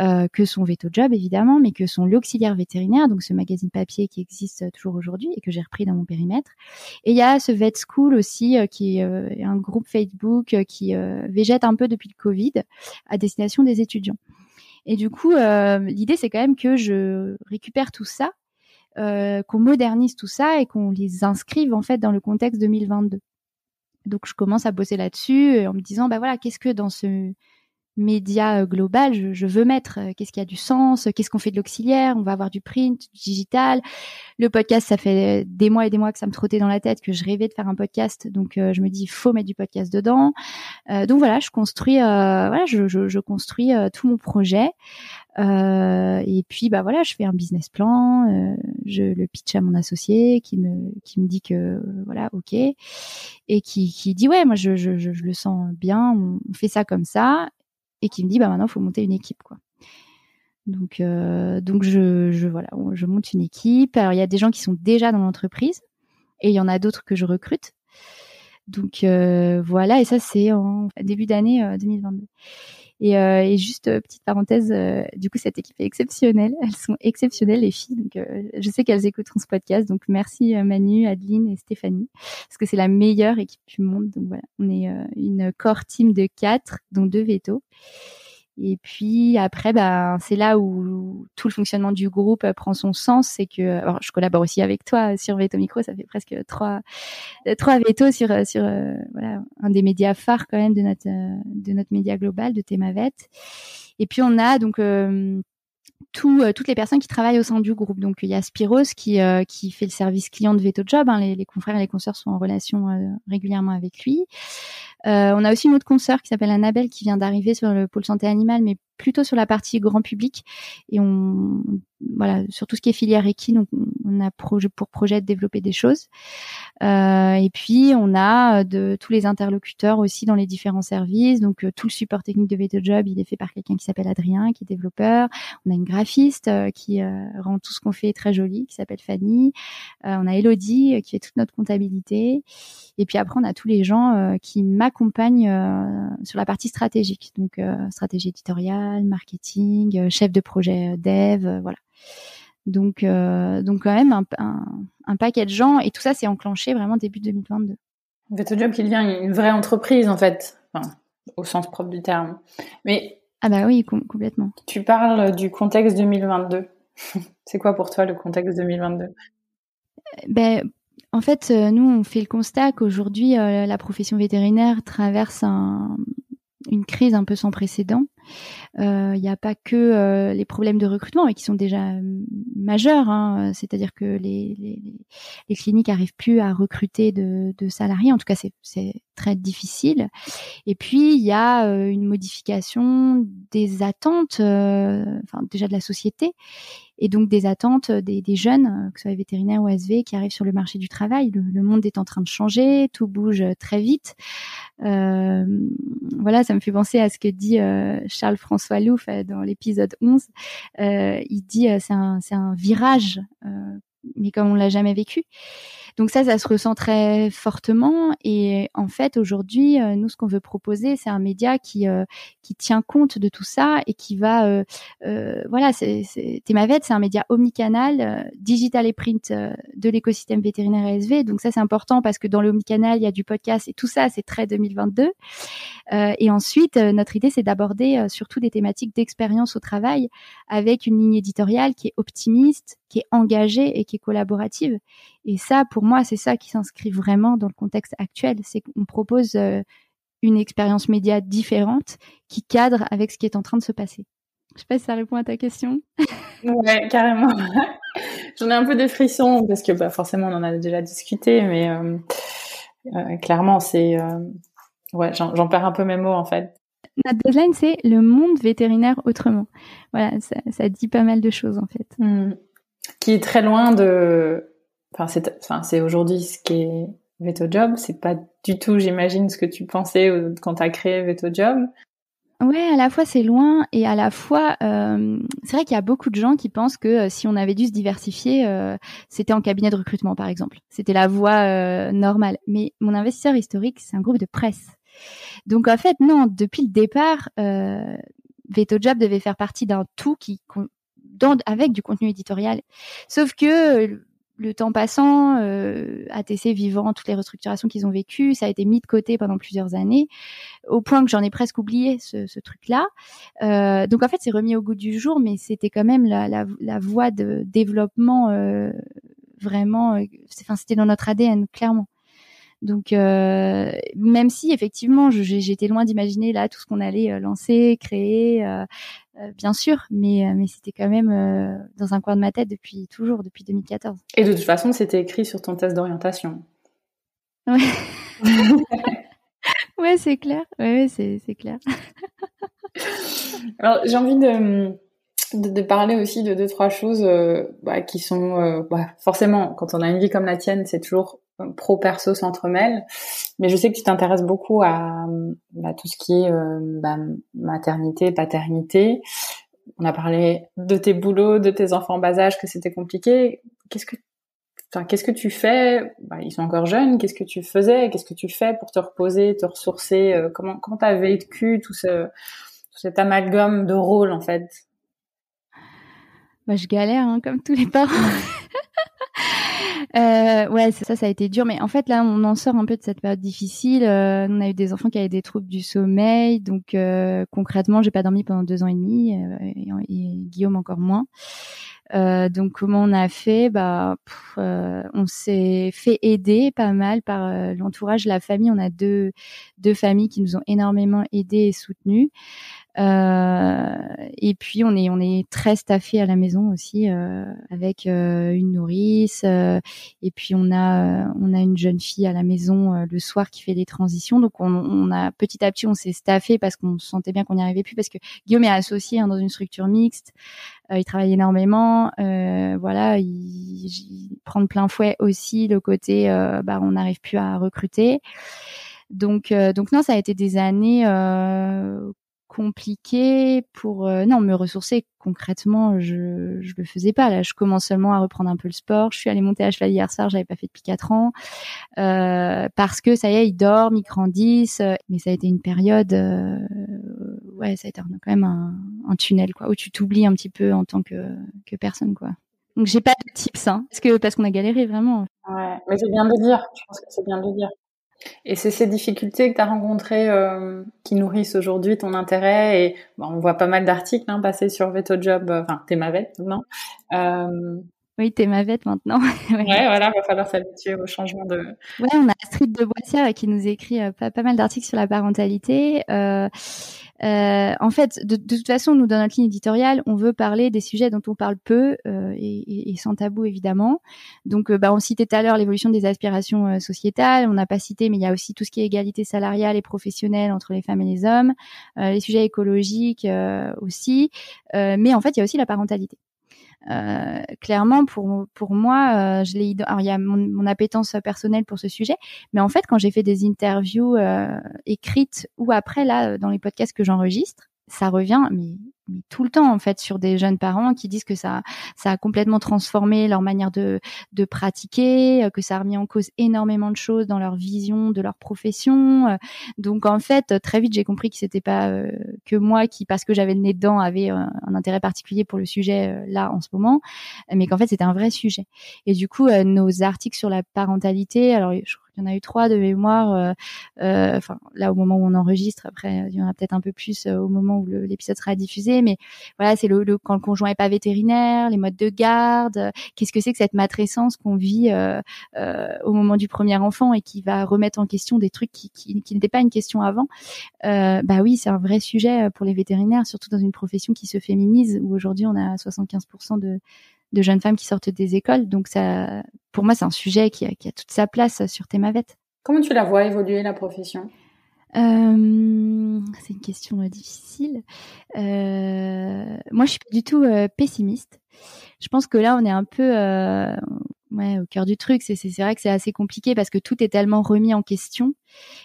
euh, que sont VetoJob évidemment, mais que sont l'auxiliaire vétérinaire, donc ce magazine papier qui existe toujours aujourd'hui et que j'ai repris dans mon périmètre. Et il y a ce Vet School aussi, euh, qui est un groupe Facebook qui végète un peu depuis le Covid à destination des étudiants. Et du coup, euh, l'idée, c'est quand même que je récupère tout ça euh, qu'on modernise tout ça et qu'on les inscrive en fait dans le contexte 2022. Donc je commence à bosser là-dessus en me disant bah voilà qu'est-ce que dans ce média euh, global je, je veux mettre euh, qu'est-ce qui a du sens qu'est-ce qu'on fait de l'auxiliaire on va avoir du print du digital. Le podcast ça fait des mois et des mois que ça me trottait dans la tête que je rêvais de faire un podcast donc je me dis faut mettre du podcast dedans. Euh, donc voilà je construis voilà je, je, je construis tout mon projet. Euh, et puis bah voilà, je fais un business plan, euh, je le pitch à mon associé qui me qui me dit que voilà ok. Et qui qui dit ouais moi je je, je, le sens bien, on, fait ça comme ça et qui me dit bah maintenant faut monter une équipe quoi. Donc euh, donc je voilà je monte une équipe. Alors il y a des gens qui sont déjà dans l'entreprise et il y en a d'autres que je recrute. Donc euh, voilà et ça c'est en début d'année 2022. Et, euh, et juste euh, petite parenthèse, euh, du coup cette équipe est exceptionnelle. Elles sont exceptionnelles les filles. Donc je sais qu'elles écouteront ce podcast. Donc merci Manu, Adeline et Stéphanie parce que c'est la meilleure équipe du monde. Donc voilà, on est une core team de quatre, dont deux vétos. Et puis après, bah, c'est là où tout le fonctionnement du groupe prend son sens. C'est que, alors, je collabore aussi avec toi sur Veto Micro. Ça fait presque trois, trois vétos sur sur euh, voilà un des médias phares quand même de notre de notre média global de Thémavet. Et puis on a donc euh, euh, toutes les personnes qui travaillent au sein du groupe. Donc il y a Spiros qui, euh, qui fait le service client de Veto Job. Hein. les, les, confrères et les consoeurs sont en relation euh, régulièrement avec lui. on a aussi une autre consoeur qui s'appelle Annabelle qui vient d'arriver sur le pôle santé animale, mais plutôt sur la partie grand public. Et on, voilà, sur tout ce qui est filière équine, on a pour projet de développer des choses. Euh, et puis on a de tous les interlocuteurs aussi dans les différents services. Donc tout le support technique de VetoJob, il est fait par quelqu'un qui s'appelle Adrien, qui est développeur. On a une graphiste euh, qui euh, rend tout ce qu'on fait très joli, qui s'appelle Fanny. Euh, on a Elodie qui fait toute notre comptabilité. Et puis après on a tous les gens qui m'accompagnent sur la partie stratégique, donc stratégie éditoriale, marketing, chef de projet dev, voilà. Donc, euh, donc quand même un, un, un, paquet de gens et tout ça s'est enclenché vraiment début 2022. job qui devient une vraie entreprise en fait, enfin, au sens propre du terme. Mais ah bah oui, complètement. Tu parles du contexte 2022. C'est quoi pour toi le contexte 2022 Ben en fait, euh, nous on fait le constat qu'aujourd'hui euh, la profession vétérinaire traverse un, une crise un peu sans précédent. Il euh, n'y a pas que euh, les problèmes de recrutement, mais qui sont déjà euh, majeurs. Hein. C'est-à-dire que les, les, cliniques arrivent plus à recruter de, salariés. En tout cas, c'est très difficile. Et puis, il y a une modification des attentes, enfin déjà de la société, et donc des attentes des, jeunes, que ce soit vétérinaires ou SV, qui arrivent sur le marché du travail. Le, monde est en train de changer, tout bouge très vite. Voilà, ça me fait penser à ce que dit Charles-François Louf euh, dans l'épisode 11. Euh, il dit euh, c'est un, un virage, mais comme on l'a jamais vécu. Donc ça, ça se ressent très fortement. Et en fait, aujourd'hui, euh, nous, ce qu'on veut proposer, c'est un média qui euh, qui tient compte de tout ça et qui va, euh, voilà, c'est Thémavet, c'est un média omnicanal, digital et print de l'écosystème vétérinaire ASV. Donc ça, c'est important parce que dans l'omnicanal, il y a du podcast et tout ça, c'est très 2022. et ensuite, notre idée, c'est d'aborder surtout des thématiques d'expérience au travail avec une ligne éditoriale qui est optimiste, qui est engagée et qui est collaborative. Et ça, pour moi, c'est ça qui s'inscrit vraiment dans le contexte actuel. C'est qu'on propose euh, une expérience média différente qui cadre avec ce qui est en train de se passer. Je sais pas si ça répond à ta question. ouais, carrément. J'en ai un peu des frissons parce que bah, forcément on en a déjà discuté, mais clairement c'est ouais, j'en perds un peu mes mots en fait. Notre deadline, c'est le monde vétérinaire autrement. Voilà, ça, ça, dit pas mal de choses en fait. Hmm. Qui est très loin de. Enfin, c'est, aujourd'hui ce qui est VetoJob. C'est pas du tout, j'imagine, ce que tu pensais quand tu as créé VetoJob. Ouais, à la fois c'est loin et à la fois euh, c'est vrai qu'il y a beaucoup de gens qui pensent que euh, si on avait dû se diversifier, euh, c'était en cabinet de recrutement par exemple. C'était la voie euh, normale. Mais mon investisseur historique, c'est un groupe de presse. Donc en fait, non, depuis le départ, euh, VetoJob devait faire partie d'un tout qui avec du contenu éditorial. Sauf que le temps passant, euh, ATC vivant toutes les restructurations qu'ils ont vécues, ça a été mis de côté pendant plusieurs années, au point que j'en ai presque oublié ce, truc-là. Euh, donc en fait, c'est remis au goût du jour, mais c'était quand même la, voie de développement euh, vraiment. Enfin, c'était dans notre ADN clairement. Donc, même si effectivement, j'étais loin d'imaginer là tout ce qu'on allait lancer, créer, bien sûr, mais mais c'était quand même dans un coin de ma tête depuis toujours, depuis 2014. Et de toute façon, c'était écrit sur ton test d'orientation. Ouais. ouais, c'est clair. Ouais, c'est c'est clair. Alors, j'ai envie de de, parler aussi de deux trois choses bah, qui sont bah, forcément quand on a une vie comme la tienne c'est toujours pro perso s'entremêlent. Mais je sais que tu t'intéresses beaucoup à, bah, tout ce qui est euh, bah, maternité, paternité. On a parlé de tes boulots, de tes enfants en bas âge, que c'était compliqué. Qu'est-ce que Enfin, qu'est-ce que tu fais? Bah, Ils sont encore jeunes. Qu'est-ce que tu faisais? Qu'est-ce que tu fais pour te reposer, te ressourcer? Euh, Comment comment t'as vécu tout ce tout cet amalgame de rôles en fait? Bah, je galère hein, comme tous les parents. Euh, ouais, ça, ça a été dur. Mais en fait, là, on en sort un peu de cette période difficile. Euh, on a eu des enfants qui avaient des troubles du sommeil. Donc, euh, concrètement, j'ai pas dormi pendant deux ans et demi. Euh, et, Guillaume encore moins. Euh, donc, comment on a fait? Bah, on s'est fait aider pas mal par l'entourage, la famille. On a deux deux familles qui nous ont énormément aidés et soutenus. Euh, et puis on est on est très staffé à la maison aussi euh, avec euh, une nourrice et puis on a on a une jeune fille à la maison le soir qui fait les transitions. Donc on, on a petit à petit on s'est staffé parce qu'on sentait bien qu'on n'y arrivait plus parce que Guillaume est associé hein, dans une structure mixte. Il travaille énormément. Voilà il, il, prend de plein fouet aussi le côté bah on n'arrive plus à recruter. Donc, donc non, ça a été des années euh, compliqué pour euh, non me ressourcer concrètement je je le faisais pas. Là je commence seulement à reprendre un peu le sport. Je suis allée monter à cheval hier soir j'avais pas fait depuis quatre ans. Euh, parce que ça y est ils dorment ils grandissent euh, mais ça a été une période ouais ça a été quand même un, un tunnel quoi où tu t'oublies un petit peu en tant que que personne quoi. Donc j'ai pas de tips hein parce que parce qu'on a galéré vraiment. Ouais mais c'est bien de dire. Je pense que c'est bien de dire et c'est ces difficultés que tu as rencontrées euh, qui nourrissent aujourd'hui ton intérêt. Et bon, on voit pas mal d'articles hein, passer sur VetoJob, euh, enfin t'es ma vette maintenant. Euh... Oui, t'es ma vette maintenant. ouais, voilà, va falloir s'habituer au changement de. Ouais, on a Astrid de Boissière qui nous écrit pas, pas mal d'articles sur la parentalité. Euh, en fait, de, toute façon, nous, dans notre ligne éditoriale, on veut parler des sujets dont on parle peu euh, et, et, sans tabou, évidemment. Donc, euh, bah, on citait tout à l'heure l'évolution des aspirations euh, sociétales. On n'a pas cité, mais il y a aussi tout ce qui est égalité salariale et professionnelle entre les femmes et les hommes, les sujets écologiques aussi. mais en fait, il y a aussi la parentalité. Euh, clairement, pour pour moi, euh, je l'ai. Alors il y a mon, mon, appétence personnelle pour ce sujet, mais en fait, quand j'ai fait des interviews euh, écrites ou après là dans les podcasts que j'enregistre, ça revient mais tout le temps en fait sur des jeunes parents qui disent que ça ça a complètement transformé leur manière de de pratiquer, euh, que ça a remis en cause énormément de choses dans leur vision de leur profession. Euh. Donc en fait, très vite j'ai compris que c'était pas euh, que moi qui parce que j'avais le nez dedans avait un intérêt particulier pour le sujet là en ce moment, mais qu'en fait c'était un vrai sujet. Et du coup nos articles sur la parentalité, alors je il y en a eu trois de mémoire. Euh, euh, enfin, là au moment où on enregistre, après il y en a peut-être un peu plus euh, au moment où l'épisode sera diffusé. Mais voilà, c'est le, quand le conjoint est pas vétérinaire, les modes de garde. Qu'est-ce que c'est que cette matrescence qu'on vit au moment du premier enfant et qui va remettre en question des trucs qui, qui, qui n'étaient pas une question avant. bah oui, c'est un vrai sujet pour les vétérinaires, surtout dans une profession qui se féminise où aujourd'hui on a 75% de de jeunes femmes qui sortent des écoles. Donc ça, pour moi, c'est un sujet qui a, qui a toute sa place sur Thémavet. Comment tu la vois évoluer la profession? Euh, c'est une question euh, difficile. Euh, moi, je suis pas du tout euh, pessimiste. Je pense que là, on est un peu euh, ouais, au cœur du truc. C'est, c'est, vrai que c'est assez compliqué parce que tout est tellement remis en question.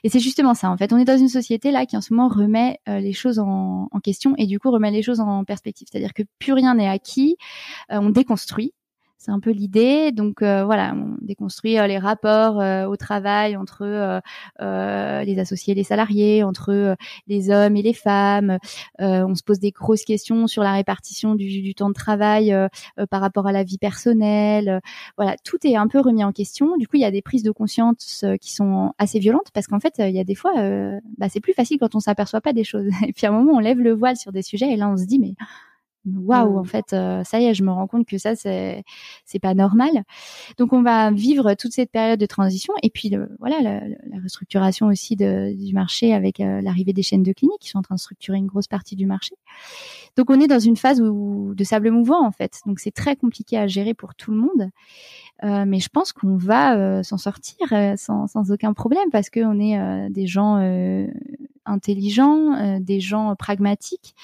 Et c'est justement ça. En fait, on est dans une société là qui en ce moment remet les choses en, en, question et du coup remet les choses en perspective. C'est-à-dire que plus rien n'est acquis. on déconstruit. C'est un peu l'idée. Donc euh, voilà, on déconstruit euh, les rapports euh, au travail entre les associés et les salariés, entre les hommes et les femmes. on se pose des grosses questions sur la répartition du, du temps de travail par rapport à la vie personnelle. voilà, tout est un peu remis en question. Du coup, il y a des prises de conscience qui sont assez violentes parce qu'en fait, il y a des fois, bah, c'est plus facile quand on s'aperçoit pas des choses. Et puis à un moment, on lève le voile sur des sujets et là, on se dit mais waouh, en mmh. fait, euh, ça y est, je me rends compte que ça, c'est c'est pas normal. Donc, on va vivre toute cette période de transition et puis voilà la, la, restructuration aussi de, du marché avec euh, l'arrivée des chaînes de cliniques qui sont en train de structurer une grosse partie du marché. Donc, on est dans une phase où, de sable mouvant en fait. Donc, c'est très compliqué à gérer pour tout le monde. Euh, mais je pense qu'on va s'en sortir sans, sans, aucun problème parce qu'on est des gens intelligents, des gens pragmatiques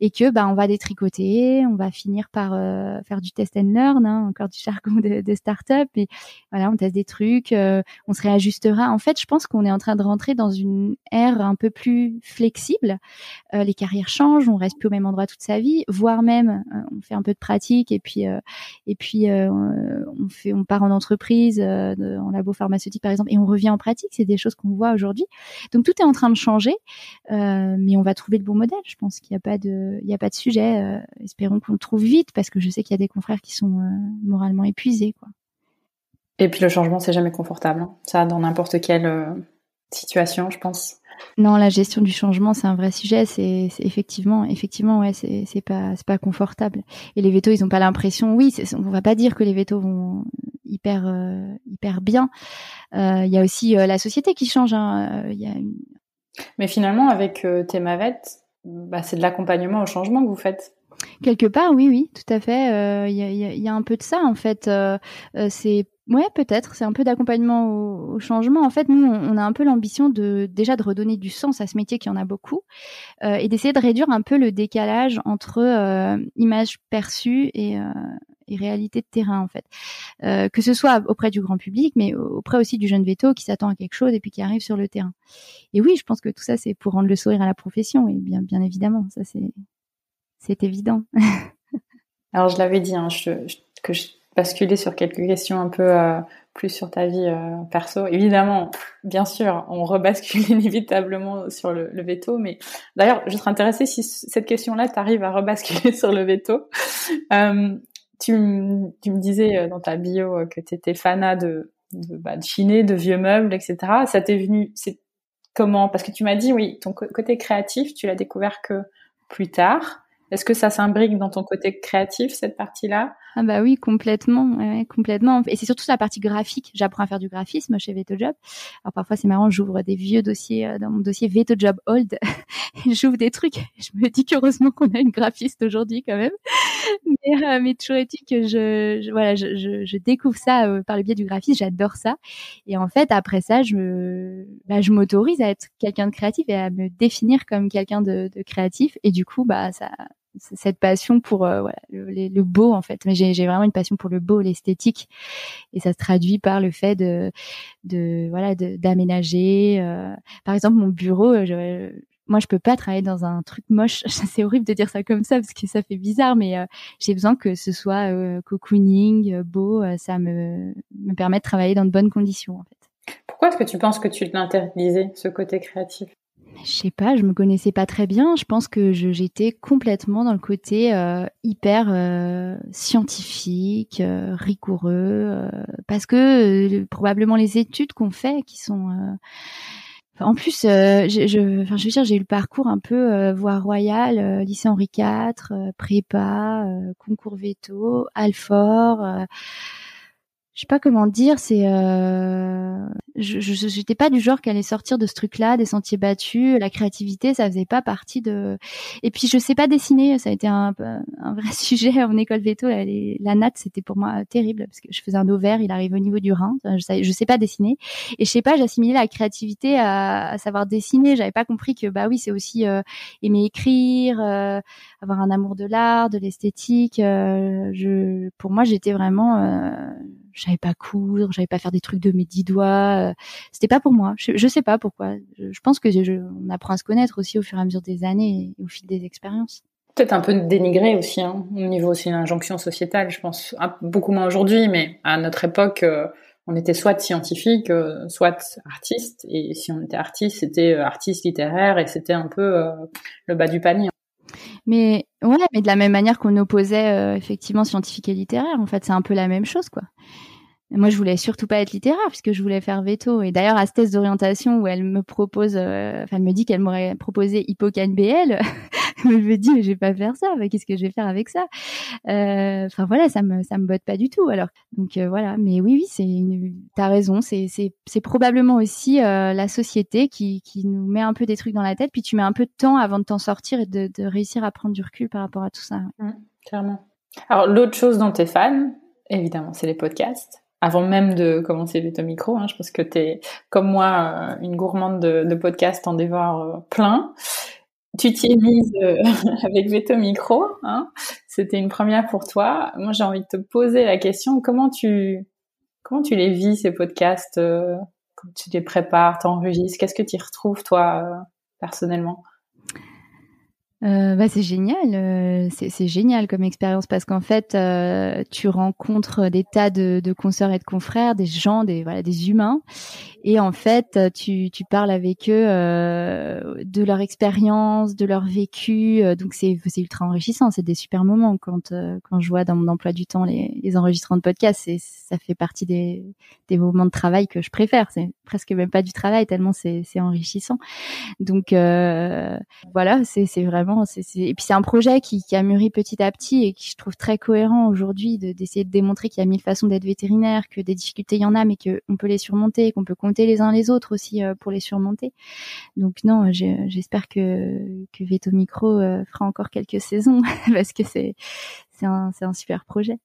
et que bah on va détricoter, on va finir par euh, faire du test and learn, hein, encore du jargon de, de start-up et voilà, on teste des trucs, euh, on se réajustera. En fait, je pense qu'on est en train de rentrer dans une ère un peu plus flexible. Euh, les carrières changent, on reste plus au même endroit toute sa vie, voire même on fait un peu de pratique et puis et puis on fait on part en entreprise, en labo pharmaceutique par exemple et on revient en pratique. C'est des choses qu'on voit aujourd'hui. Donc tout est en train de changer, mais on va trouver le bon modèle. Je pense qu'il n'y a pas de il n'y a pas de sujet. Euh, espérons qu'on le trouve vite parce que je sais qu'il y a des confrères qui sont euh, moralement épuisés, quoi. Et puis le changement, c'est jamais confortable. Hein. Ça, dans n'importe quelle euh, situation, je pense. Non, la gestion du changement, c'est un vrai sujet. C'est effectivement, effectivement, ouais, c'est pas, pas confortable. Et les vétos, ils ont pas l'impression. Oui, on va pas dire que les vétos vont hyper, hyper bien. Il y a aussi la société qui change. Hein. Y a Mais finalement, avec Thémavet, bah, c'est de l'accompagnement au changement que vous faites. Quelque part, oui, oui, tout à fait. Il euh, y, a, y, a, un peu de ça en fait. Euh, euh, c'est ouais, peut-être. C'est un peu d'accompagnement au, changement. En fait, nous, on, a un peu l'ambition de déjà de redonner du sens à ce métier qui en a beaucoup et d'essayer de réduire un peu le décalage entre image perçue et et réalité de terrain en fait. Euh, que ce soit auprès du grand public, mais auprès aussi du jeune veto qui s'attend à quelque chose et puis qui arrive sur le terrain. Et oui, je pense que tout ça c'est pour rendre le sourire à la profession et bien bien évidemment, ça c'est évident. Alors je l'avais dit hein, que je basculais sur quelques questions un peu euh, plus sur ta vie euh, perso. Évidemment, bien sûr, on rebascule inévitablement sur le, le veto, mais d'ailleurs, je serais intéressée si cette question-là t'arrive à rebasculer sur le veto. Tu, tu, me disais euh, dans ta bio euh, que tu étais fanat de, de, bah, de de vieux meubles, etc. Ça t'est venu, c'est comment? Parce que tu m'as dit, oui, ton côté créatif, tu l'as découvert que plus tard. Est-ce que ça s'imbrique dans ton côté créatif, cette partie-là? Ah bah oui, complètement, complètement. Et c'est surtout la partie graphique. J'apprends à faire du graphisme chez VetoJob. Alors parfois c'est marrant, j'ouvre des vieux dossiers euh, dans mon dossier VetoJob Old. j'ouvre des trucs. Je me dis qu'heureusement qu'on a une graphiste aujourd'hui quand même. Mais, euh, mais toujours est-il que je, voilà, je, je, je, découvre ça euh, par le biais du graphisme. J'adore ça. Et en fait après ça, je bah, je m'autorise à être quelqu'un de créatif et à me définir comme quelqu'un de, de créatif. Et du coup bah ça cette passion pour euh, voilà, le, le, beau en fait. Mais j'ai vraiment une passion pour le beau, l'esthétique, et ça se traduit par le fait de, de voilà, d'aménager. Euh, par exemple, mon bureau, euh, je, moi, je peux pas travailler dans un truc moche. C'est horrible de dire ça comme ça parce que ça fait bizarre, mais j'ai besoin que ce soit cocooning, beau. ça me me permet de travailler dans de bonnes conditions en fait. Pourquoi est-ce que tu penses que tu l'interdisais, ce côté créatif? Je sais pas, je me connaissais pas très bien. Je pense que j'étais complètement dans le côté euh, hyper euh, scientifique, euh, rigoureux, parce que probablement les études qu'on fait, qui sont en plus, je, je, je veux dire, j'ai eu le parcours un peu voie royale, lycée Henri IV, prépa, concours veto, Alfort je sais pas comment dire, c'est euh, je j'étais pas du genre qui allait sortir de ce truc-là, des sentiers battus, la créativité, ça faisait pas partie de. Et puis je sais pas dessiner, ça a été un, un vrai sujet en école veto. La, natte, c'était pour moi terrible parce que je faisais un ovaire, il arrive au niveau du rein. Je sais, sais pas dessiner et je sais pas, j'assimilais la créativité à, à, savoir dessiner. J'avais pas compris que bah oui, c'est aussi euh, aimer écrire, euh, avoir un amour de l'art, de l'esthétique. Euh, je, pour moi, j'étais vraiment j'avais pas coudre, j'avais pas faire des trucs de mes dix doigts. Euh, c'était pas pour moi. Je, je sais pas pourquoi. Je, pense que je, on apprend à se connaître aussi au fur et à mesure des années et au fil des expériences. Peut-être un peu dénigré aussi, hein, au niveau aussi d'une injonction sociétale, je pense. beaucoup moins aujourd'hui, mais à notre époque, euh, on était soit scientifique, euh, soit artiste. Et si on était artiste, c'était artiste littéraire et c'était un peu le bas du panier. Mais ouais, mais de la même manière qu'on opposait effectivement scientifique et littéraire, en fait, c'est un peu la même chose, quoi moi, je voulais surtout pas être littéraire puisque je voulais faire veto. Et d'ailleurs, à ce test d'orientation où elle me propose, euh, enfin, elle me dit qu'elle m'aurait proposé Hippocane BL, je me dis, mais je vais pas faire ça. Qu'est-ce que je vais faire avec ça? Euh, Enfin voilà, ça me ça me botte pas du tout. Alors donc euh, voilà. Mais oui, oui, c'est une... t'as raison. C'est c'est probablement aussi la société qui qui nous met un peu des trucs dans la tête. Puis tu mets un peu de temps avant de t'en sortir et de, de réussir à prendre du recul par rapport à tout ça. Mmh, clairement. Alors l'autre chose dont tu es fan, évidemment, c'est les podcasts avant même de commencer Veto Micro. Hein, je pense que tu es, comme moi, euh, une gourmande de, podcasts en dévore euh, plein. Tu t'y es mise euh, avec Veto Micro. Hein. C'était une première pour toi. Moi, j'ai envie de te poser la question comment tu comment tu les vis ces podcasts Quand tu les prépares, t'enregistres Qu'est-ce que tu y retrouves toi personnellement? Euh, bah, c'est génial, euh, c'est génial comme expérience parce qu'en fait, euh, tu rencontres des tas de, de consoeurs et de confrères, des gens, des voilà, des humains, et en fait, tu, tu parles avec eux euh, de leur expérience, de leur vécu, donc c'est ultra enrichissant, c'est des super moments quand quand je vois dans mon emploi du temps les, les enregistrements de podcasts, ça fait partie des des moments de travail que je préfère, c'est presque même pas du travail tellement c'est enrichissant, donc voilà, c'est vraiment et puis c'est un projet qui, a mûri petit à petit et qui je trouve très cohérent aujourd'hui d'essayer de, démontrer qu'il y a mille façons d'être vétérinaire, que des difficultés il y en a, mais qu'on peut les surmonter, qu'on peut compter les uns les autres aussi euh, pour les surmonter. Donc non, j'espère que que Veto Micro euh, fera encore quelques saisons parce que c'est un un super projet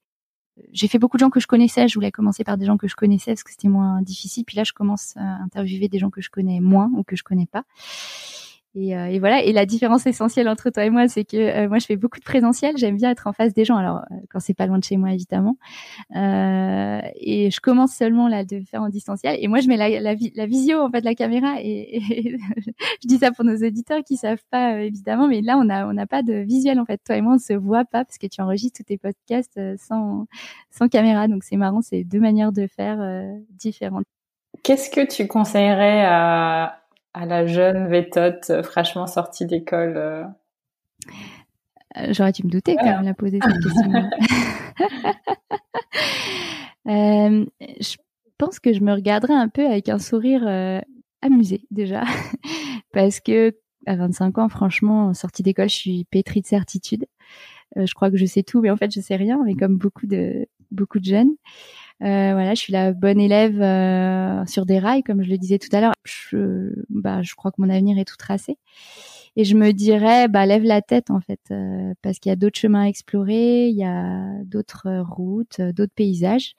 j'ai fait beaucoup de gens que je connaissais. Je voulais commencer par des gens que je connaissais parce que c'était moins difficile. Puis là, je commence à interviewer des gens que je connais moins ou que je connais pas. Et, euh, et, voilà. Et la différence essentielle entre toi et moi, c'est que euh, moi, je fais beaucoup de présentiel. J'aime bien être en face des gens. Alors, euh, quand c'est pas loin de chez moi, évidemment. Euh, et je commence seulement là de faire en distanciel. Et moi, je mets la, la, la visio en fait, la caméra. Et, je dis ça pour nos auditeurs qui savent pas évidemment, mais là, on a on n'a pas de visuel en fait. Toi et moi, on se voit pas parce que tu enregistres tous tes podcasts sans sans caméra. Donc c'est marrant. C'est deux manières de faire différentes. Qu'est-ce que tu conseillerais à à la jeune vétote euh, fraîchement sortie d'école euh euh, J'aurais dû me douter quand même la poser cette question. je pense que je me regarderais un peu avec un sourire amusé déjà, parce que à 25 ans, franchement, sortie d'école, je suis pétrie de certitude. je crois que je sais tout, mais en fait, je sais rien, mais comme beaucoup de beaucoup de jeunes. Euh, voilà, je suis la bonne élève euh, sur des rails, comme je le disais tout à l'heure. Je, bah, je crois que mon avenir est tout tracé. Et je me dirais, bah, lève la tête en fait, euh, parce qu'il y a d'autres chemins à explorer, il y a d'autres routes, d'autres paysages,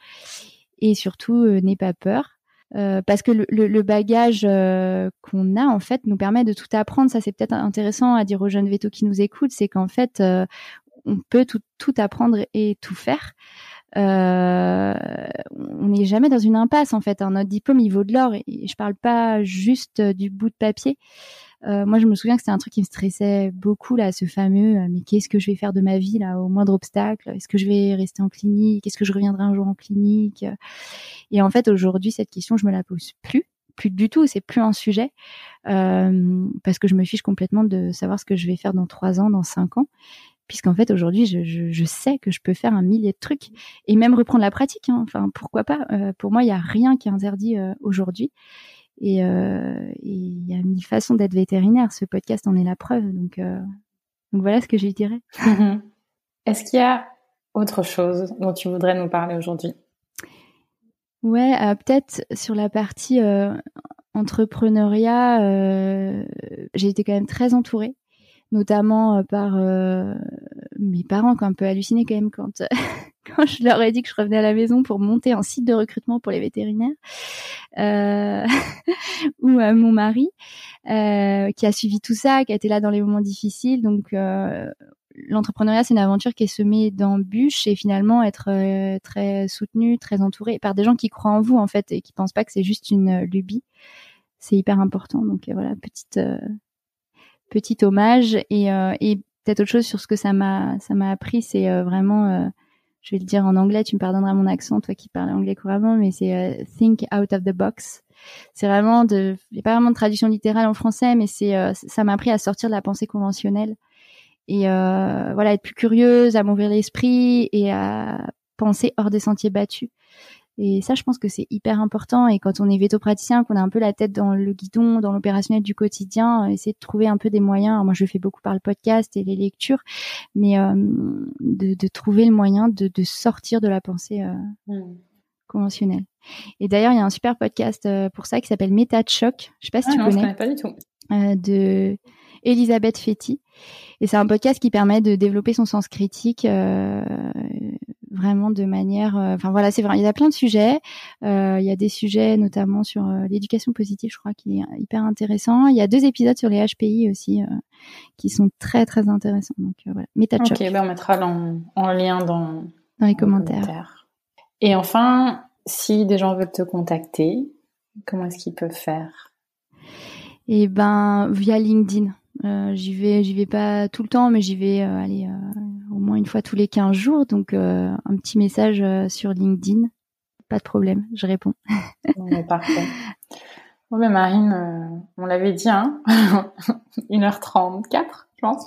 et surtout, n'aie pas peur. parce que le, le, bagage qu'on a en fait nous permet de tout apprendre. Ça c'est peut-être intéressant à dire aux jeunes vétos qui nous écoutent, c'est qu'en fait on peut tout, tout apprendre et tout faire euh, on n'est jamais dans une impasse en fait. Hein. Notre diplôme, il vaut de l'or. Et je parle pas juste du bout de papier. Euh, moi, je me souviens que c'était un truc qui me stressait beaucoup là, ce fameux. Euh, mais qu'est-ce que je vais faire de ma vie là au moindre obstacle? Est-ce que je vais rester en clinique? Est-ce que je reviendrai un jour en clinique? Et en fait, aujourd'hui, cette question, je me la pose plus plus du tout, c'est plus un sujet euh, parce que je me fiche complètement de savoir ce que je vais faire dans trois ans, dans cinq ans puisqu'en fait aujourd'hui je, sais que je peux faire un millier de trucs et même reprendre la pratique. Hein. Enfin pourquoi pas? Euh, Pour moi il y a rien qui est interdit euh, aujourd'hui euh, et il y a mille façons d'être vétérinaire. Ce podcast en est la preuve. Donc donc voilà ce que je dirais. Est-ce qu'il y a autre chose dont tu voudrais nous parler aujourd'hui? Ouais, peut-être sur la partie entrepreneuriat, j'ai été quand même très entourée notamment euh, par euh, mes parents qui ont un peu halluciné quand même quand quand je leur ai dit que je revenais à la maison pour monter un site de recrutement pour les vétérinaires, euh, ou à mon mari euh, qui a suivi tout ça, qui a été là dans les moments difficiles. Donc euh, l'entrepreneuriat, c'est une aventure qui est semée d'embûches et finalement être très soutenu, très entouré par des gens qui croient en vous en fait et qui pensent pas que c'est juste une lubie. C'est hyper important. Donc voilà, petite petit hommage et, euh, et peut-être autre chose sur ce que ça m'a ça m'a appris, c'est euh, vraiment euh, je vais le dire en anglais, tu me pardonneras mon accent, toi qui parles anglais couramment, mais c'est think out of the box. C'est vraiment de, il n'y a pas vraiment de traduction littérale en français, mais c'est, ça m'a appris à sortir de la pensée conventionnelle et voilà, être plus curieuse, à m'ouvrir l'esprit et à penser hors des sentiers battus. Et ça, je pense que c'est hyper important. Et quand on est véto-praticien, qu'on a un peu la tête dans le guidon, dans l'opérationnel du quotidien, euh, essayer de trouver un peu des moyens. moi, je fais beaucoup par le podcast et les lectures, mais euh, de, trouver le moyen de, sortir de la pensée euh, mmh. conventionnelle. Et d'ailleurs, il y a un super podcast pour ça qui s'appelle Méta de choc. Je sais pas si ah tu non, connais. Je connais pas du tout. de Elisabeth Fetty. Et c'est un podcast qui permet de développer son sens critique vraiment de manière. Euh, enfin voilà, c'est vrai. Il y a plein de sujets. Euh, il y a des sujets notamment sur euh, l'éducation positive, je crois, qui est hyper intéressant. Il y a deux épisodes sur les HPI aussi qui sont très très intéressants. Donc voilà, Ok, ben on mettra en, lien dans, dans les commentaires. Et enfin, si des gens veulent te contacter, comment est-ce qu'ils peuvent faire? Eh ben via LinkedIn. Euh, j'y vais, j'y vais pas tout le temps, mais j'y vais euh, aller euh, au moins une fois tous les 15 jours. Donc un petit message sur LinkedIn, pas de problème, je réponds. parfait. Bon, ben Marine, on l'avait dit, hein 1h34, je pense,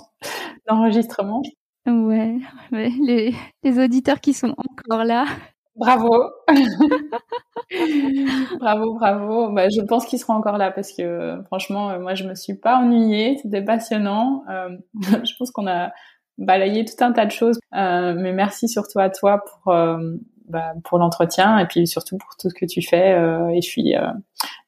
d'enregistrement. Ouais, ouais les, les auditeurs qui sont encore là, Bravo. bravo, bravo. Bah, je pense qu'ils seront encore là parce que franchement, euh, moi, je me suis pas ennuyée. C'était passionnant. Euh, je pense qu'on a balayé tout un tas de choses. Euh, mais merci surtout à toi pour bah, pour l'entretien et puis surtout pour tout ce que tu fais. et je suis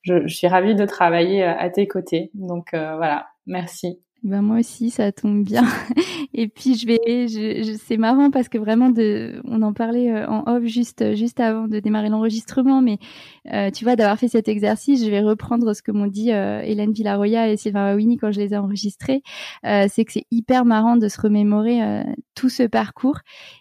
je, je, suis ravie de travailler à tes côtés. Donc voilà, merci. Ben moi aussi, ça tombe bien. Et puis je vais, je, c'est marrant parce que vraiment, de, on en parlait euh, en off juste juste avant de démarrer l'enregistrement, mais euh, tu vois, d'avoir fait cet exercice, je vais reprendre ce que m'ont dit euh, Hélène Villaroya et Sylvain Wawini quand je les ai enregistrés. c'est que c'est hyper marrant de se remémorer tout ce parcours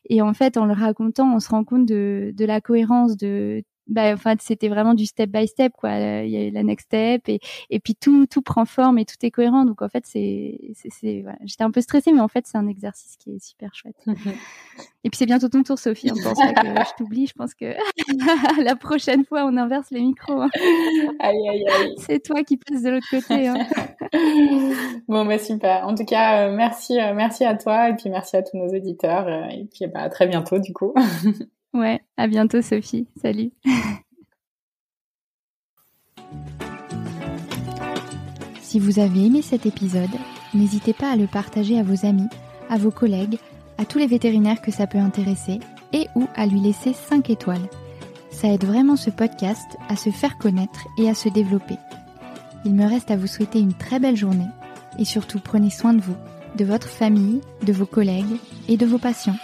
et en fait, en le racontant, on se rend compte de, de la cohérence de bah, enfin, c'était vraiment du step by step, quoi. Il y a la next step et, et puis tout, tout prend forme et tout est cohérent. Donc, en fait, c'est, c'est, voilà. J'étais un peu stressée, mais en fait, c'est un exercice qui est super chouette. et puis, c'est bientôt ton tour, Sophie. On pense pas que je t'oublie. Je pense que la prochaine fois, on inverse les micros. Hein. Aïe, aïe, aïe. C'est toi qui passes de l'autre côté. Hein. bon, bah, super. En tout cas, euh, merci, euh, merci à toi et puis merci à tous nos éditeurs. Euh, et puis, bah, à très bientôt, du coup. Ouais, à bientôt Sophie. Salut. si vous avez aimé cet épisode, n'hésitez pas à le partager à vos amis, à vos collègues, à tous les vétérinaires que ça peut intéresser et ou à lui laisser 5 étoiles. Ça aide vraiment ce podcast à se faire connaître et à se développer. Il me reste à vous souhaiter une très belle journée et surtout prenez soin de vous, de votre famille, de vos collègues et de vos patients.